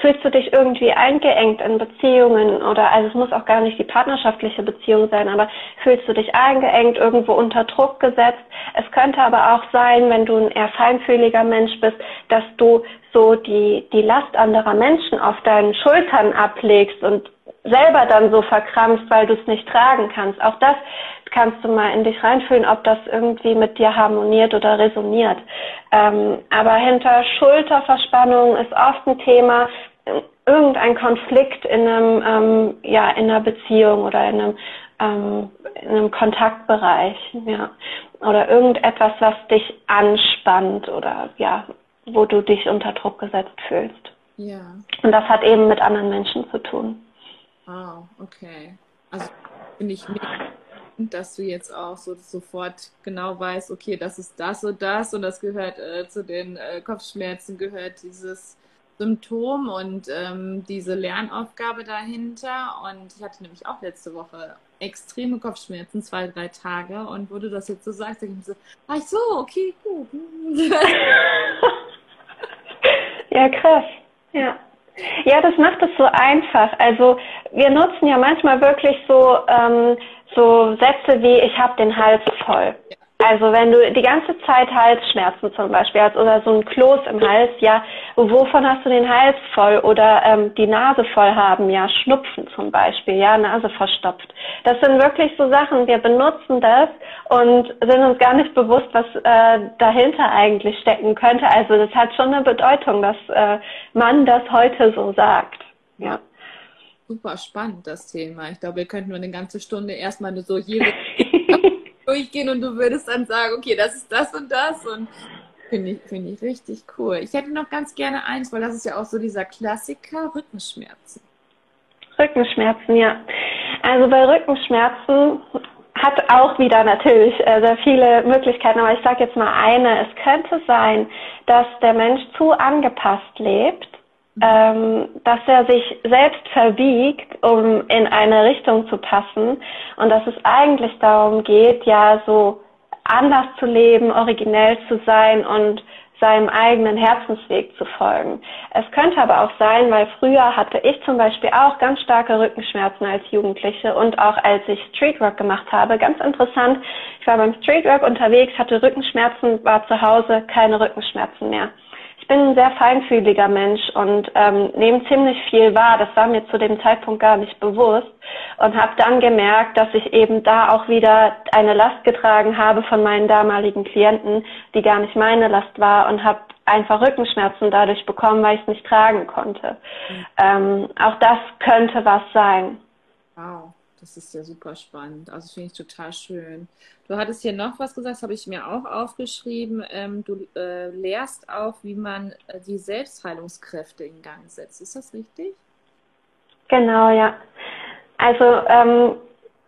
fühlst du dich irgendwie eingeengt in Beziehungen oder also es muss auch gar nicht die partnerschaftliche Beziehung sein, aber fühlst du dich eingeengt, irgendwo unter Druck gesetzt? Es könnte aber auch sein, wenn du ein eher feinfühliger Mensch bist, dass du so die, die Last anderer Menschen auf deinen Schultern ablegst und selber dann so verkrampfst, weil du es nicht tragen kannst. Auch das kannst du mal in dich reinfühlen, ob das irgendwie mit dir harmoniert oder resoniert. Ähm, aber hinter Schulterverspannung ist oft ein Thema, irgendein Konflikt in einem, ähm, ja, in einer Beziehung oder in einem, ähm, in einem Kontaktbereich, ja. Oder irgendetwas, was dich anspannt oder ja, wo du dich unter Druck gesetzt fühlst. Ja. Und das hat eben mit anderen Menschen zu tun. Ah, okay. Also finde ich mega, dass du jetzt auch so sofort genau weißt, okay, das ist das und das und das gehört äh, zu den äh, Kopfschmerzen, gehört dieses Symptom und ähm, diese Lernaufgabe dahinter. Und ich hatte nämlich auch letzte Woche extreme Kopfschmerzen, zwei, drei Tage. Und wo du das jetzt so sagst, denke ich mir so, ach so, okay, gut. (laughs) ja, krass. Ja. Ja, das macht es so einfach. Also wir nutzen ja manchmal wirklich so, ähm, so Sätze wie ich habe den Hals voll. Also wenn du die ganze Zeit Halsschmerzen zum Beispiel hast oder so ein Kloß im Hals, ja, wovon hast du den Hals voll oder ähm, die Nase voll haben, ja, Schnupfen zum Beispiel, ja, Nase verstopft. Das sind wirklich so Sachen, wir benutzen das und sind uns gar nicht bewusst, was äh, dahinter eigentlich stecken könnte. Also das hat schon eine Bedeutung, dass äh, man das heute so sagt, ja. Super spannend, das Thema. Ich glaube, wir könnten nur eine ganze Stunde erstmal so jede (laughs) durchgehen und du würdest dann sagen, okay, das ist das und das und finde ich, finde ich richtig cool. Ich hätte noch ganz gerne eins, weil das ist ja auch so dieser Klassiker, Rückenschmerzen. Rückenschmerzen, ja. Also bei Rückenschmerzen hat auch wieder natürlich äh, sehr viele Möglichkeiten, aber ich sage jetzt mal eine. Es könnte sein, dass der Mensch zu angepasst lebt ähm, dass er sich selbst verbiegt, um in eine Richtung zu passen und dass es eigentlich darum geht, ja so anders zu leben, originell zu sein und seinem eigenen Herzensweg zu folgen. Es könnte aber auch sein, weil früher hatte ich zum Beispiel auch ganz starke Rückenschmerzen als Jugendliche und auch als ich Streetwork gemacht habe. Ganz interessant, ich war beim Streetwork unterwegs, hatte Rückenschmerzen, war zu Hause keine Rückenschmerzen mehr bin ein sehr feinfühliger Mensch und ähm, nehme ziemlich viel wahr. Das war mir zu dem Zeitpunkt gar nicht bewusst und habe dann gemerkt, dass ich eben da auch wieder eine Last getragen habe von meinen damaligen Klienten, die gar nicht meine Last war und habe einfach Rückenschmerzen dadurch bekommen, weil ich es nicht tragen konnte. Mhm. Ähm, auch das könnte was sein. Wow. Das ist ja super spannend. Also finde ich total schön. Du hattest hier noch was gesagt, das habe ich mir auch aufgeschrieben. Ähm, du äh, lehrst auch, wie man äh, die Selbstheilungskräfte in Gang setzt. Ist das richtig? Genau, ja. Also ähm,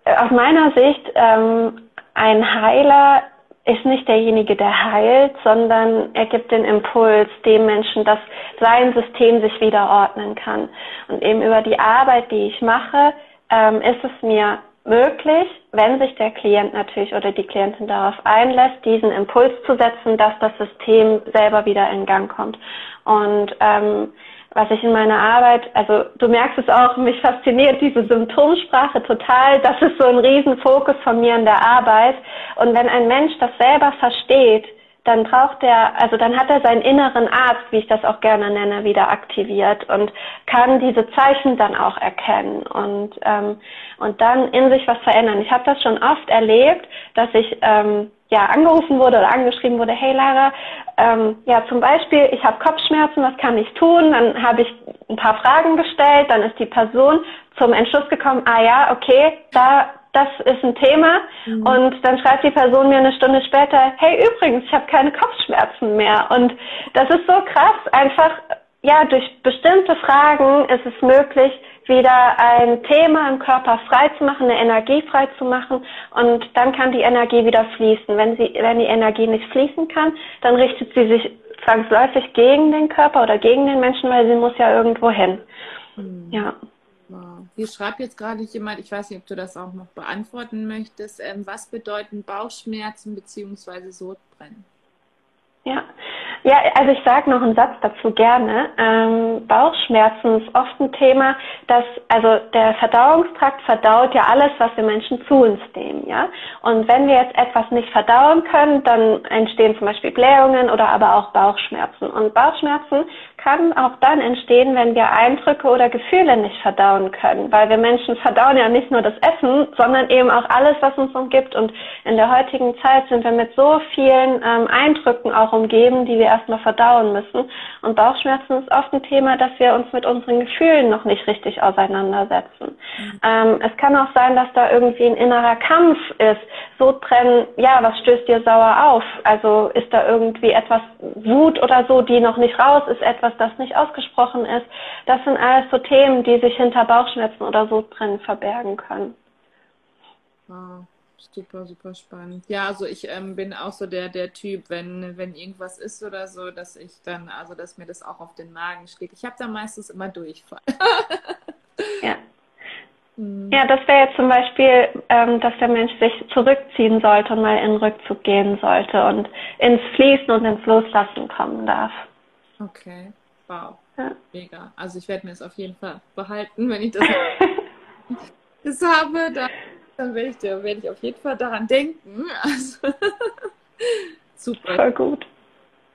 aus meiner Sicht, ähm, ein Heiler ist nicht derjenige, der heilt, sondern er gibt den Impuls dem Menschen, dass sein System sich wieder ordnen kann. Und eben über die Arbeit, die ich mache, ähm, ist es mir möglich, wenn sich der Klient natürlich oder die Klientin darauf einlässt, diesen Impuls zu setzen, dass das System selber wieder in Gang kommt. Und ähm, was ich in meiner Arbeit, also du merkst es auch, mich fasziniert diese Symptomsprache total. Das ist so ein Riesenfokus von mir in der Arbeit. Und wenn ein Mensch das selber versteht, dann braucht er, also dann hat er seinen inneren Arzt, wie ich das auch gerne nenne, wieder aktiviert und kann diese Zeichen dann auch erkennen und ähm, und dann in sich was verändern. Ich habe das schon oft erlebt, dass ich ähm, ja angerufen wurde oder angeschrieben wurde, hey Lara, ähm, ja zum Beispiel, ich habe Kopfschmerzen, was kann ich tun? Dann habe ich ein paar Fragen gestellt, dann ist die Person zum Entschluss gekommen, ah ja, okay, da das ist ein Thema. Mhm. Und dann schreibt die Person mir eine Stunde später, hey übrigens, ich habe keine Kopfschmerzen mehr. Und das ist so krass, einfach, ja, durch bestimmte Fragen ist es möglich, wieder ein Thema im Körper frei zu machen, eine Energie frei zu machen und dann kann die Energie wieder fließen. Wenn sie, wenn die Energie nicht fließen kann, dann richtet sie sich zwangsläufig gegen den Körper oder gegen den Menschen, weil sie muss ja irgendwo hin. Mhm. Ja. Wow. Hier schreibt jetzt gerade jemand, ich weiß nicht, ob du das auch noch beantworten möchtest, ähm, was bedeuten Bauchschmerzen bzw. Sodbrennen? Ja, ja, also ich sage noch einen Satz dazu gerne. Ähm, Bauchschmerzen ist oft ein Thema, dass also der Verdauungstrakt verdaut ja alles, was wir Menschen zu uns nehmen, ja. Und wenn wir jetzt etwas nicht verdauen können, dann entstehen zum Beispiel Blähungen oder aber auch Bauchschmerzen. Und Bauchschmerzen kann auch dann entstehen, wenn wir Eindrücke oder Gefühle nicht verdauen können, weil wir Menschen verdauen ja nicht nur das Essen, sondern eben auch alles, was uns umgibt. Und in der heutigen Zeit sind wir mit so vielen ähm, Eindrücken auch umgeben, die wir erstmal verdauen müssen. Und Bauchschmerzen ist oft ein Thema, dass wir uns mit unseren Gefühlen noch nicht richtig auseinandersetzen. Mhm. Ähm, es kann auch sein, dass da irgendwie ein innerer Kampf ist. Sodbrennen, ja, was stößt dir sauer auf? Also ist da irgendwie etwas Wut oder so, die noch nicht raus ist, etwas etwas, das nicht ausgesprochen ist. Das sind alles so Themen, die sich hinter Bauchschmerzen oder Sodbrennen verbergen können. Wow. Super, super spannend. Ja, also ich ähm, bin auch so der, der Typ, wenn, wenn irgendwas ist oder so, dass ich dann, also dass mir das auch auf den Magen schlägt. Ich habe da meistens immer Durchfall. (laughs) ja. Hm. Ja, das wäre jetzt zum Beispiel, ähm, dass der Mensch sich zurückziehen sollte und mal in Rückzug gehen sollte und ins Fließen und ins Loslassen kommen darf. Okay. Wow. Ja. Mega. Also ich werde mir das auf jeden Fall behalten, wenn ich das, (laughs) das habe, dann, dann werde ich, werde ich auf jeden Fall daran denken. Also, (laughs) super. Voll gut.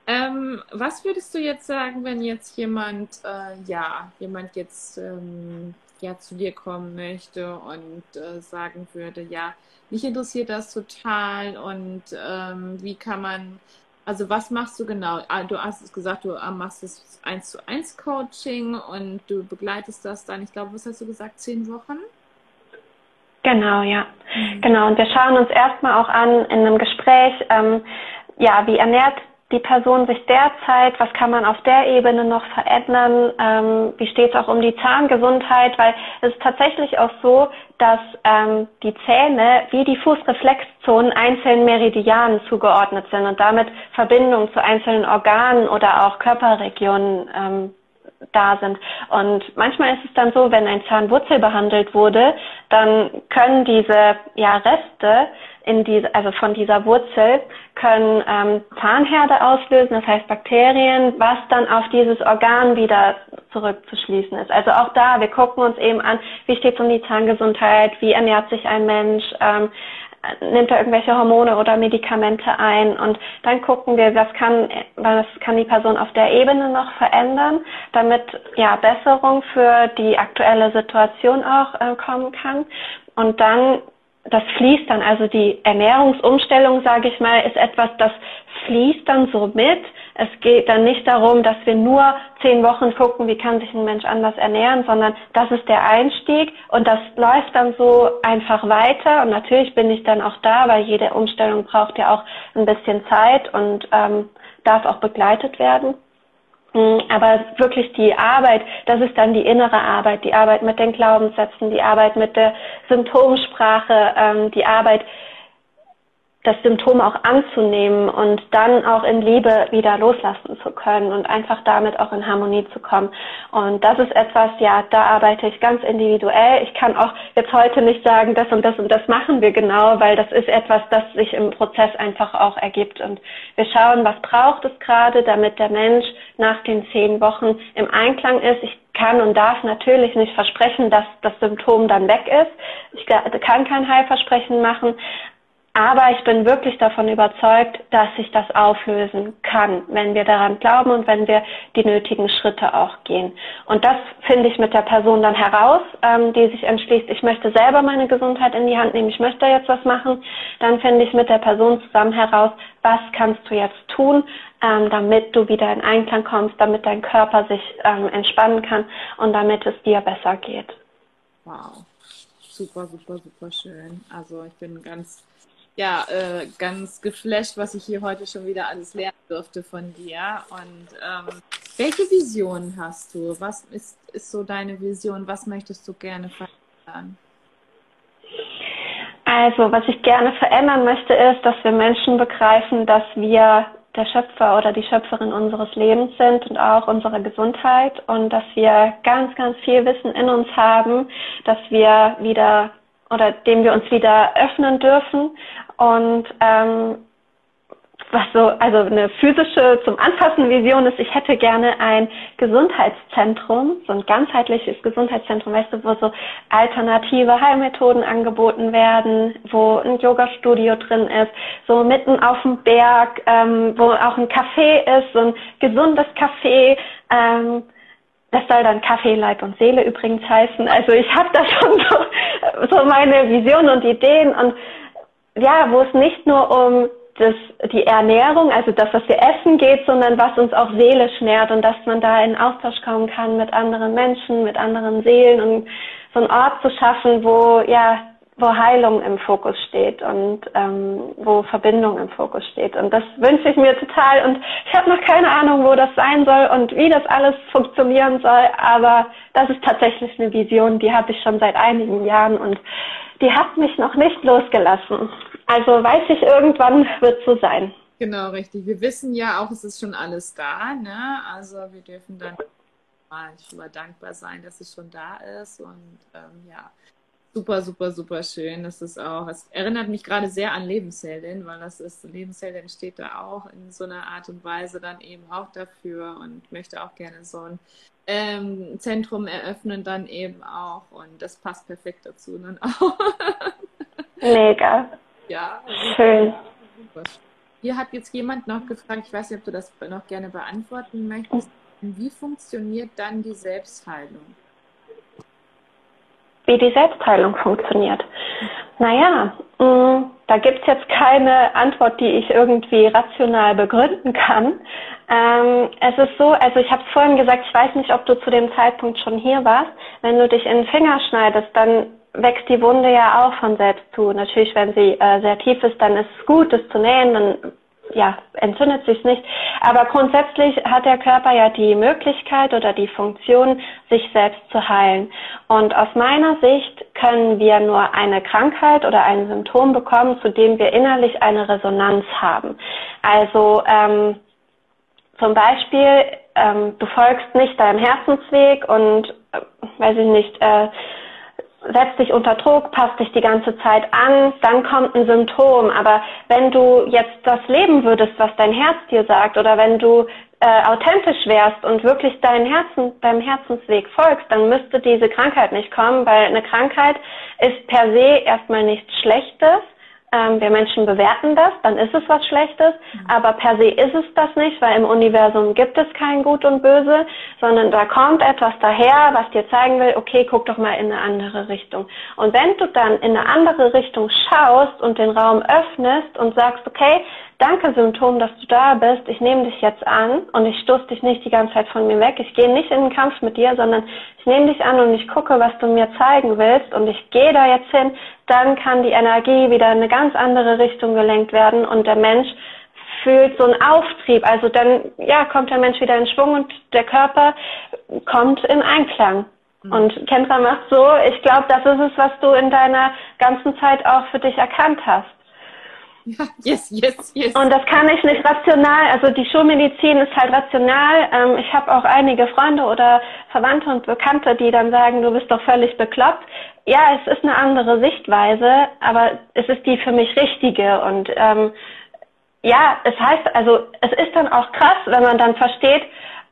Ähm, was würdest du jetzt sagen, wenn jetzt jemand, äh, ja, jemand jetzt ähm, ja zu dir kommen möchte und äh, sagen würde, ja, mich interessiert das total und ähm, wie kann man also was machst du genau? Ah, du hast gesagt, du ah, machst das 1 zu 1 Coaching und du begleitest das dann, ich glaube, was hast du gesagt, zehn Wochen? Genau, ja. Mhm. Genau. Und wir schauen uns erstmal auch an in einem Gespräch, ähm, ja, wie ernährt die Person sich derzeit, was kann man auf der Ebene noch verändern, ähm, wie steht es auch um die Zahngesundheit, weil es ist tatsächlich auch so, dass ähm, die Zähne wie die Fußreflexzonen einzelnen Meridianen zugeordnet sind und damit Verbindungen zu einzelnen Organen oder auch Körperregionen ähm, da sind. Und manchmal ist es dann so, wenn ein Zahnwurzel behandelt wurde, dann können diese ja, Reste in diese, also von dieser Wurzel können ähm, Zahnherde auslösen, das heißt Bakterien, was dann auf dieses Organ wieder zurückzuschließen ist. Also auch da, wir gucken uns eben an, wie steht es um die Zahngesundheit, wie ernährt sich ein Mensch, ähm, nimmt er irgendwelche Hormone oder Medikamente ein und dann gucken wir, was kann, was kann die Person auf der Ebene noch verändern, damit ja Besserung für die aktuelle Situation auch äh, kommen kann. Und dann das fließt dann, also die Ernährungsumstellung, sage ich mal, ist etwas, das fließt dann so mit. Es geht dann nicht darum, dass wir nur zehn Wochen gucken, wie kann sich ein Mensch anders ernähren, sondern das ist der Einstieg und das läuft dann so einfach weiter. Und natürlich bin ich dann auch da, weil jede Umstellung braucht ja auch ein bisschen Zeit und ähm, darf auch begleitet werden. Mm, aber wirklich die Arbeit, das ist dann die innere Arbeit, die Arbeit mit den Glaubenssätzen, die Arbeit mit der Symptomsprache, ähm, die Arbeit das Symptom auch anzunehmen und dann auch in Liebe wieder loslassen zu können und einfach damit auch in Harmonie zu kommen. Und das ist etwas, ja, da arbeite ich ganz individuell. Ich kann auch jetzt heute nicht sagen, das und das und das machen wir genau, weil das ist etwas, das sich im Prozess einfach auch ergibt. Und wir schauen, was braucht es gerade, damit der Mensch nach den zehn Wochen im Einklang ist. Ich kann und darf natürlich nicht versprechen, dass das Symptom dann weg ist. Ich kann kein Heilversprechen machen, aber ich bin wirklich davon überzeugt, dass sich das auflösen kann, wenn wir daran glauben und wenn wir die nötigen Schritte auch gehen. Und das finde ich mit der Person dann heraus, ähm, die sich entschließt, ich möchte selber meine Gesundheit in die Hand nehmen, ich möchte jetzt was machen. Dann finde ich mit der Person zusammen heraus, was kannst du jetzt tun, ähm, damit du wieder in Einklang kommst, damit dein Körper sich ähm, entspannen kann und damit es dir besser geht. Wow, super, super, super schön. Also ich bin ganz ja, äh, ganz geflasht, was ich hier heute schon wieder alles lernen durfte von dir. Und ähm, welche Vision hast du? Was ist, ist so deine Vision? Was möchtest du gerne verändern? Also, was ich gerne verändern möchte, ist, dass wir Menschen begreifen, dass wir der Schöpfer oder die Schöpferin unseres Lebens sind und auch unserer Gesundheit und dass wir ganz, ganz viel Wissen in uns haben, dass wir wieder oder dem wir uns wieder öffnen dürfen und ähm, was so, also eine physische zum Anfassen Vision ist, ich hätte gerne ein Gesundheitszentrum, so ein ganzheitliches Gesundheitszentrum, weißt du, wo so alternative Heilmethoden angeboten werden, wo ein Yoga-Studio drin ist, so mitten auf dem Berg, ähm, wo auch ein Café ist, so ein gesundes Café, ähm, das soll dann Kaffee, Leib und Seele übrigens heißen. Also ich habe da schon so, so meine Visionen und Ideen und ja, wo es nicht nur um das, die Ernährung, also das, was wir essen geht, sondern was uns auch seelisch nährt und dass man da in Austausch kommen kann mit anderen Menschen, mit anderen Seelen und so einen Ort zu schaffen, wo ja wo Heilung im Fokus steht und ähm, wo Verbindung im Fokus steht. Und das wünsche ich mir total. Und ich habe noch keine Ahnung, wo das sein soll und wie das alles funktionieren soll. Aber das ist tatsächlich eine Vision, die habe ich schon seit einigen Jahren und die hat mich noch nicht losgelassen. Also weiß ich, irgendwann wird so sein. Genau, richtig. Wir wissen ja auch, es ist schon alles da. Ne? Also wir dürfen dann mal dankbar sein, dass es schon da ist. Und ähm, ja, super, super, super schön. Das ist auch, es erinnert mich gerade sehr an Lebensheldin, weil das ist, Lebensheldin steht da auch in so einer Art und Weise dann eben auch dafür und möchte auch gerne so ein ähm, Zentrum eröffnen dann eben auch und das passt perfekt dazu dann auch. Mega. (laughs) Ja. Schön. Super. Hier hat jetzt jemand noch gefragt, ich weiß nicht, ob du das noch gerne beantworten möchtest. Wie funktioniert dann die Selbstheilung? Wie die Selbstheilung funktioniert. Naja, mh, mm, da gibt's jetzt keine Antwort, die ich irgendwie rational begründen kann. Ähm, es ist so, also ich habe vorhin gesagt, ich weiß nicht, ob du zu dem Zeitpunkt schon hier warst. Wenn du dich in den Finger schneidest, dann wächst die Wunde ja auch von selbst zu. Natürlich, wenn sie äh, sehr tief ist, dann ist es gut, das zu nähen, dann ja, entzündet sich nicht. Aber grundsätzlich hat der Körper ja die Möglichkeit oder die Funktion, sich selbst zu heilen. Und aus meiner Sicht können wir nur eine Krankheit oder ein Symptom bekommen, zu dem wir innerlich eine Resonanz haben. Also ähm, zum Beispiel, ähm, du folgst nicht deinem Herzensweg und, äh, weiß ich nicht, äh, setzt dich unter Druck, passt dich die ganze Zeit an, dann kommt ein Symptom. Aber wenn du jetzt das leben würdest, was dein Herz dir sagt, oder wenn du äh, authentisch wärst und wirklich dein Herzen, deinem Herzensweg folgst, dann müsste diese Krankheit nicht kommen, weil eine Krankheit ist per se erstmal nichts Schlechtes, ähm, wir Menschen bewerten das, dann ist es was Schlechtes, mhm. aber per se ist es das nicht, weil im Universum gibt es kein Gut und Böse, sondern da kommt etwas daher, was dir zeigen will, okay, guck doch mal in eine andere Richtung. Und wenn du dann in eine andere Richtung schaust und den Raum öffnest und sagst, okay, danke Symptom, dass du da bist, ich nehme dich jetzt an und ich stoße dich nicht die ganze Zeit von mir weg, ich gehe nicht in den Kampf mit dir, sondern ich nehme dich an und ich gucke, was du mir zeigen willst und ich gehe da jetzt hin, dann kann die Energie wieder in eine ganz andere Richtung gelenkt werden und der Mensch fühlt so einen Auftrieb. Also dann, ja, kommt der Mensch wieder in Schwung und der Körper kommt in Einklang. Mhm. Und Kendra macht so, ich glaube, das ist es, was du in deiner ganzen Zeit auch für dich erkannt hast. Yes, yes, yes. Und das kann ich nicht rational, also die Schulmedizin ist halt rational. Ähm, ich habe auch einige Freunde oder Verwandte und Bekannte, die dann sagen, du bist doch völlig bekloppt. Ja, es ist eine andere Sichtweise, aber es ist die für mich richtige. Und ähm, ja, es heißt, also es ist dann auch krass, wenn man dann versteht,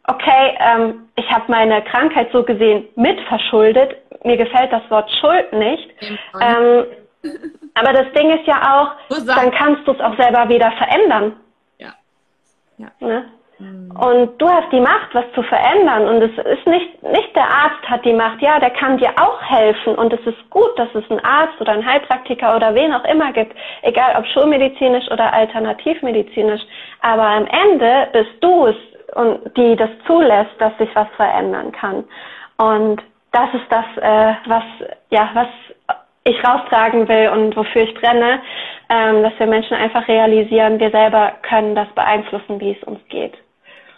okay, ähm, ich habe meine Krankheit so gesehen mitverschuldet. Mir gefällt das Wort Schuld nicht. Ähm, aber das Ding ist ja auch, dann kannst du es auch selber wieder verändern. Ja. ja. Ne? Mhm. Und du hast die Macht, was zu verändern. Und es ist nicht, nicht der Arzt hat die Macht. Ja, der kann dir auch helfen. Und es ist gut, dass es einen Arzt oder einen Heilpraktiker oder wen auch immer gibt. Egal ob schulmedizinisch oder alternativmedizinisch. Aber am Ende bist du es, und die das zulässt, dass sich was verändern kann. Und das ist das, äh, was, ja, was ich raustragen will und wofür ich brenne, ähm, dass wir Menschen einfach realisieren, wir selber können das beeinflussen, wie es uns geht.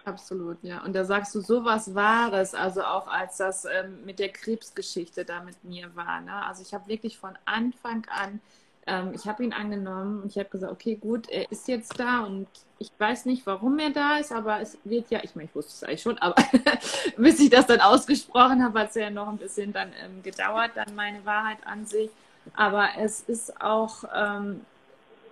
Absolut, ja. Und da sagst du sowas Wahres, also auch als das ähm, mit der Krebsgeschichte da mit mir war. Ne? Also ich habe wirklich von Anfang an, ähm, ich habe ihn angenommen und ich habe gesagt, okay, gut, er ist jetzt da und ich weiß nicht, warum er da ist, aber es wird ja, ich meine, ich wusste es eigentlich schon, aber (laughs) bis ich das dann ausgesprochen habe, hat es ja noch ein bisschen dann ähm, gedauert, dann meine Wahrheit an sich. Aber es ist auch, ähm,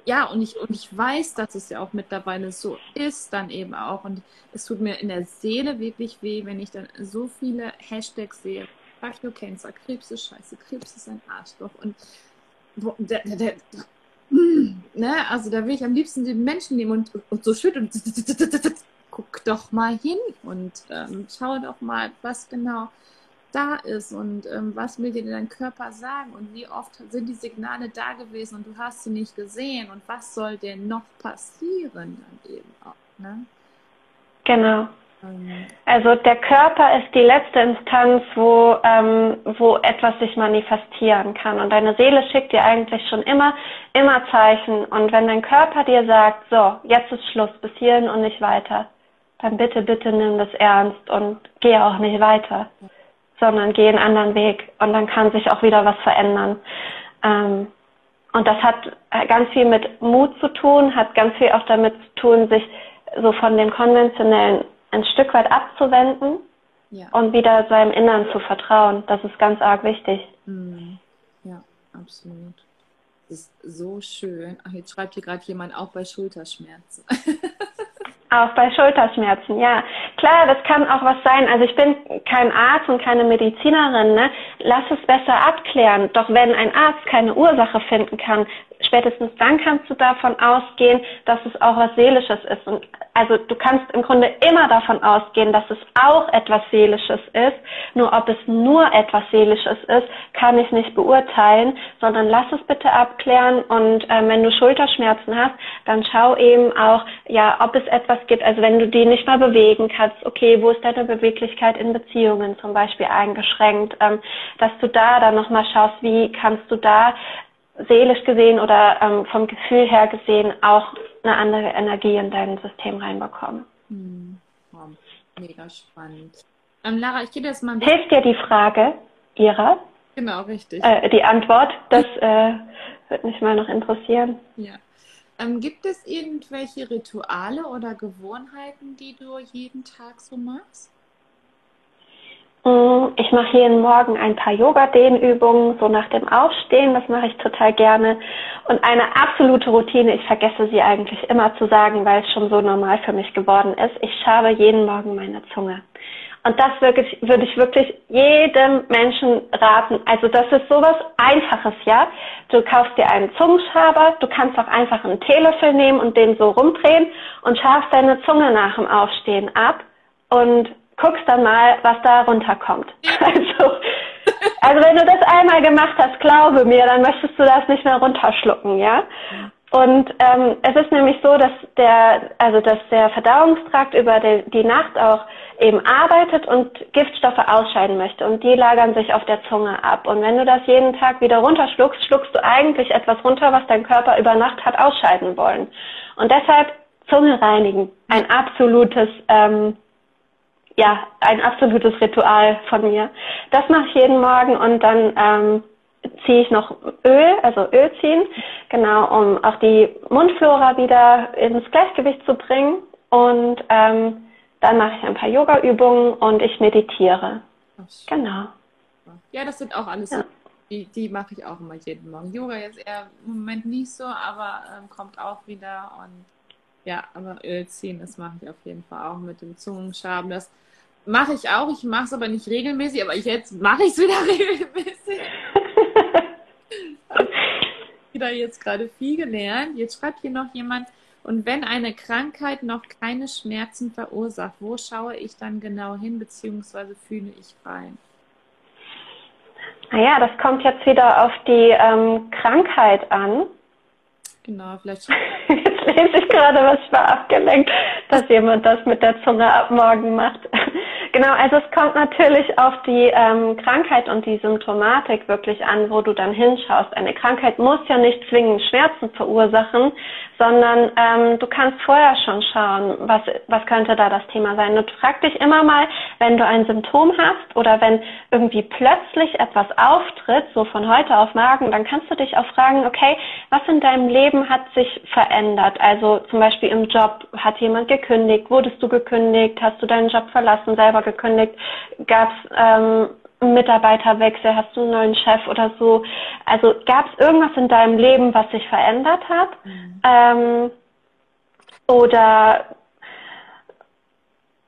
ja, und ich, und ich weiß, dass es ja auch mittlerweile so ist, dann eben auch. Und es tut mir in der Seele wirklich weh, wenn ich dann so viele Hashtags sehe. Fuck your cancer, Krebs ist scheiße, Krebs ist ein Arschloch. Und der, der, der, ne, also da will ich am liebsten den Menschen nehmen und, und so schütteln. Guck doch mal hin und ähm, schau doch mal, was genau da ist und ähm, was will dir dein Körper sagen und wie oft sind die Signale da gewesen und du hast sie nicht gesehen und was soll denn noch passieren dann eben auch. Ne? Genau. Also der Körper ist die letzte Instanz, wo, ähm, wo etwas sich manifestieren kann. Und deine Seele schickt dir eigentlich schon immer, immer Zeichen. Und wenn dein Körper dir sagt, so, jetzt ist Schluss, bis hierhin und nicht weiter, dann bitte, bitte nimm das ernst und geh auch nicht weiter, sondern geh einen anderen Weg. Und dann kann sich auch wieder was verändern. Ähm, und das hat ganz viel mit Mut zu tun, hat ganz viel auch damit zu tun, sich so von dem konventionellen ein Stück weit abzuwenden ja. und wieder seinem Innern zu vertrauen. Das ist ganz arg wichtig. Mhm. Ja, absolut. Das ist so schön. Ach, jetzt schreibt hier gerade jemand auch bei Schulterschmerzen. (laughs) Auch bei Schulterschmerzen, ja. Klar, das kann auch was sein. Also ich bin kein Arzt und keine Medizinerin. Ne? Lass es besser abklären. Doch wenn ein Arzt keine Ursache finden kann, spätestens dann kannst du davon ausgehen, dass es auch was Seelisches ist. Und also du kannst im Grunde immer davon ausgehen, dass es auch etwas Seelisches ist. Nur ob es nur etwas Seelisches ist, kann ich nicht beurteilen, sondern lass es bitte abklären. Und äh, wenn du Schulterschmerzen hast, dann schau eben auch, ja, ob es etwas gibt. Also wenn du die nicht mal bewegen kannst, okay, wo ist deine Beweglichkeit in Beziehungen zum Beispiel eingeschränkt, ähm, dass du da dann nochmal schaust, wie kannst du da seelisch gesehen oder ähm, vom Gefühl her gesehen auch eine andere Energie in dein System reinbekommen. Hm. Mega spannend. Ähm, Lara, ich gehe jetzt mal. Hilft dir die Frage, Ira? Genau, richtig. Äh, die Antwort, das äh, würde mich mal noch interessieren. Ja. Ähm, gibt es irgendwelche Rituale oder Gewohnheiten, die du jeden Tag so machst? Mm, ich mache jeden Morgen ein paar Yoga-Dehnübungen, so nach dem Aufstehen, das mache ich total gerne. Und eine absolute Routine, ich vergesse sie eigentlich immer zu sagen, weil es schon so normal für mich geworden ist, ich schabe jeden Morgen meine Zunge. Und das wirklich, würde ich wirklich jedem Menschen raten. Also das ist sowas Einfaches, ja. Du kaufst dir einen Zungenschaber, du kannst auch einfach einen Teelöffel nehmen und den so rumdrehen und schabst deine Zunge nach dem Aufstehen ab. Und guckst dann mal, was da runterkommt. (laughs) Also, also wenn du das einmal gemacht hast, glaube mir, dann möchtest du das nicht mehr runterschlucken, ja? Und ähm, es ist nämlich so, dass der, also dass der Verdauungstrakt über die, die Nacht auch eben arbeitet und Giftstoffe ausscheiden möchte. Und die lagern sich auf der Zunge ab. Und wenn du das jeden Tag wieder runterschluckst, schluckst du eigentlich etwas runter, was dein Körper über Nacht hat ausscheiden wollen. Und deshalb Zunge reinigen. Ein absolutes ähm, ja, ein absolutes Ritual von mir. Das mache ich jeden Morgen und dann ähm, ziehe ich noch Öl, also Öl ziehen, genau, um auch die Mundflora wieder ins Gleichgewicht zu bringen. Und ähm, dann mache ich ein paar Yoga-Übungen und ich meditiere. Genau. Ja, das sind auch alles ja. die, die mache ich auch immer jeden Morgen. Yoga jetzt eher im Moment nicht so, aber ähm, kommt auch wieder. Und ja, aber Öl ziehen, das mache ich auf jeden Fall auch mit dem Zungenschaben. Das mache ich auch. Ich mache es aber nicht regelmäßig, aber jetzt mache (laughs) (laughs) ich es wieder regelmäßig. wieder jetzt gerade viel gelernt. Jetzt schreibt hier noch jemand, und wenn eine Krankheit noch keine Schmerzen verursacht, wo schaue ich dann genau hin, beziehungsweise fühle ich rein? Naja, das kommt jetzt wieder auf die ähm, Krankheit an. Genau, vielleicht. (laughs) Jetzt lese ich gerade, was ich war abgelenkt, dass jemand das mit der Zunge ab morgen macht. Genau, also es kommt natürlich auf die ähm, Krankheit und die Symptomatik wirklich an, wo du dann hinschaust. Eine Krankheit muss ja nicht zwingend Schmerzen verursachen, sondern ähm, du kannst vorher schon schauen, was, was könnte da das Thema sein. Und frag dich immer mal, wenn du ein Symptom hast oder wenn irgendwie plötzlich etwas auftritt, so von heute auf morgen, dann kannst du dich auch fragen, okay, was in deinem Leben hat sich verändert? Also zum Beispiel im Job, hat jemand gekündigt? Wurdest du gekündigt? Hast du deinen Job verlassen, selber gekündigt? Gab es ähm, Mitarbeiterwechsel? Hast du einen neuen Chef oder so? Also gab es irgendwas in deinem Leben, was sich verändert hat? Mhm. Ähm, oder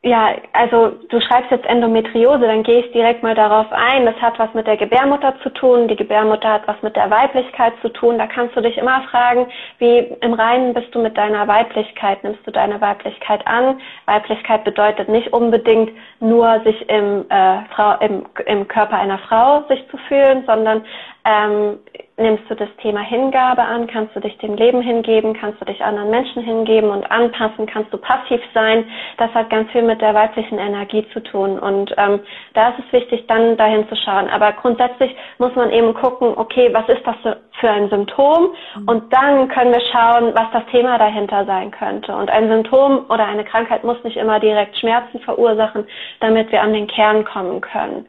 ja, also du schreibst jetzt Endometriose, dann gehe ich direkt mal darauf ein. Das hat was mit der Gebärmutter zu tun. Die Gebärmutter hat was mit der Weiblichkeit zu tun. Da kannst du dich immer fragen, wie im Reinen bist du mit deiner Weiblichkeit? Nimmst du deine Weiblichkeit an? Weiblichkeit bedeutet nicht unbedingt nur sich im, äh, Frau, im, im Körper einer Frau sich zu fühlen, sondern ähm, nimmst du das Thema Hingabe an, kannst du dich dem Leben hingeben, kannst du dich anderen Menschen hingeben und anpassen, kannst du passiv sein. Das hat ganz viel mit der weiblichen Energie zu tun und ähm, da ist es wichtig, dann dahin zu schauen. Aber grundsätzlich muss man eben gucken, okay, was ist das für ein Symptom mhm. und dann können wir schauen, was das Thema dahinter sein könnte. Und ein Symptom oder eine Krankheit muss nicht immer direkt Schmerzen verursachen, damit wir an den Kern kommen können.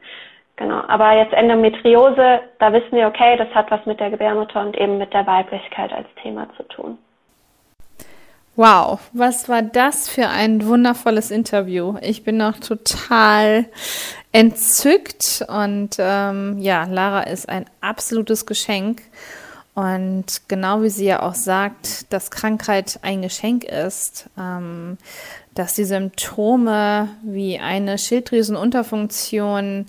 Genau. Aber jetzt Endometriose, da wissen wir, okay, das hat was mit der Gebärmutter und eben mit der Weiblichkeit als Thema zu tun. Wow, was war das für ein wundervolles Interview. Ich bin noch total entzückt und ähm, ja, Lara ist ein absolutes Geschenk. Und genau wie sie ja auch sagt, dass Krankheit ein Geschenk ist, ähm, dass die Symptome wie eine Schilddrüsenunterfunktion,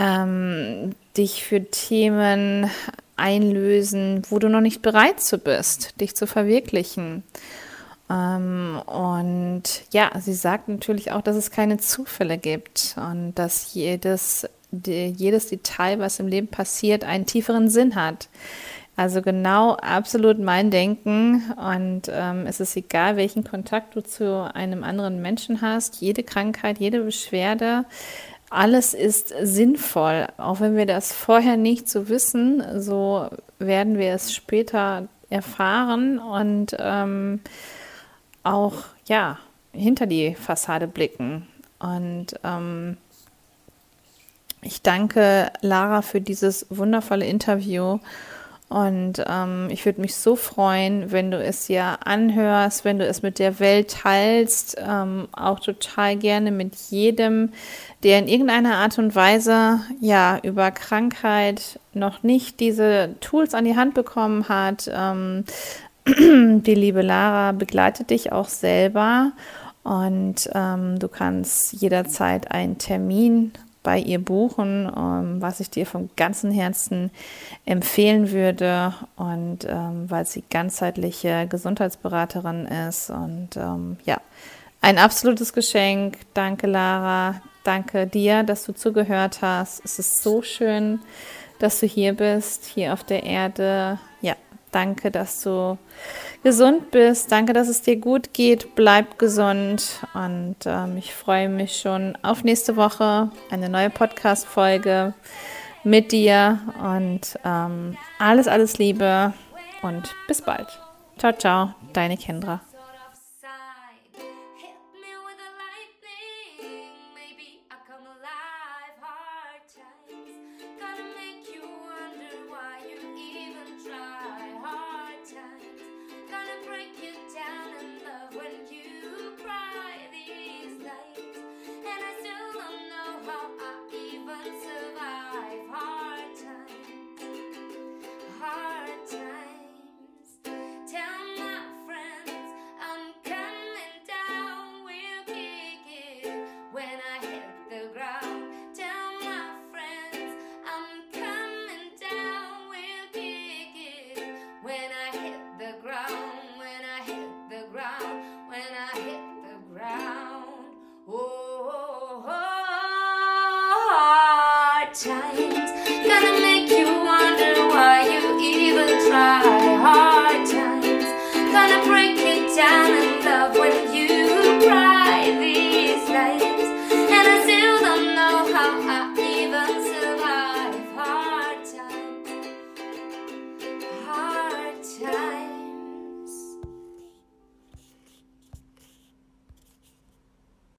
ähm, dich für Themen einlösen, wo du noch nicht bereit zu bist, dich zu verwirklichen. Ähm, und ja, sie sagt natürlich auch, dass es keine Zufälle gibt und dass jedes, die, jedes Detail, was im Leben passiert, einen tieferen Sinn hat. Also genau absolut mein Denken. Und ähm, es ist egal, welchen Kontakt du zu einem anderen Menschen hast. Jede Krankheit, jede Beschwerde alles ist sinnvoll. Auch wenn wir das vorher nicht so wissen, so werden wir es später erfahren und ähm, auch ja hinter die Fassade blicken. Und ähm, ich danke Lara für dieses wundervolle Interview und ähm, ich würde mich so freuen, wenn du es ja anhörst, wenn du es mit der Welt teilst, ähm, auch total gerne mit jedem, der in irgendeiner Art und Weise ja über Krankheit noch nicht diese Tools an die Hand bekommen hat. Ähm, (clears throat) die liebe Lara begleitet dich auch selber und ähm, du kannst jederzeit einen Termin bei ihr buchen, ähm, was ich dir vom ganzen Herzen empfehlen würde und ähm, weil sie ganzheitliche Gesundheitsberaterin ist und ähm, ja, ein absolutes Geschenk. Danke, Lara. Danke dir, dass du zugehört hast. Es ist so schön, dass du hier bist, hier auf der Erde. Ja, danke, dass du gesund bist. Danke, dass es dir gut geht. Bleib gesund. Und ähm, ich freue mich schon auf nächste Woche. Eine neue Podcast-Folge mit dir. Und ähm, alles, alles Liebe und bis bald. Ciao, ciao. Deine Kendra.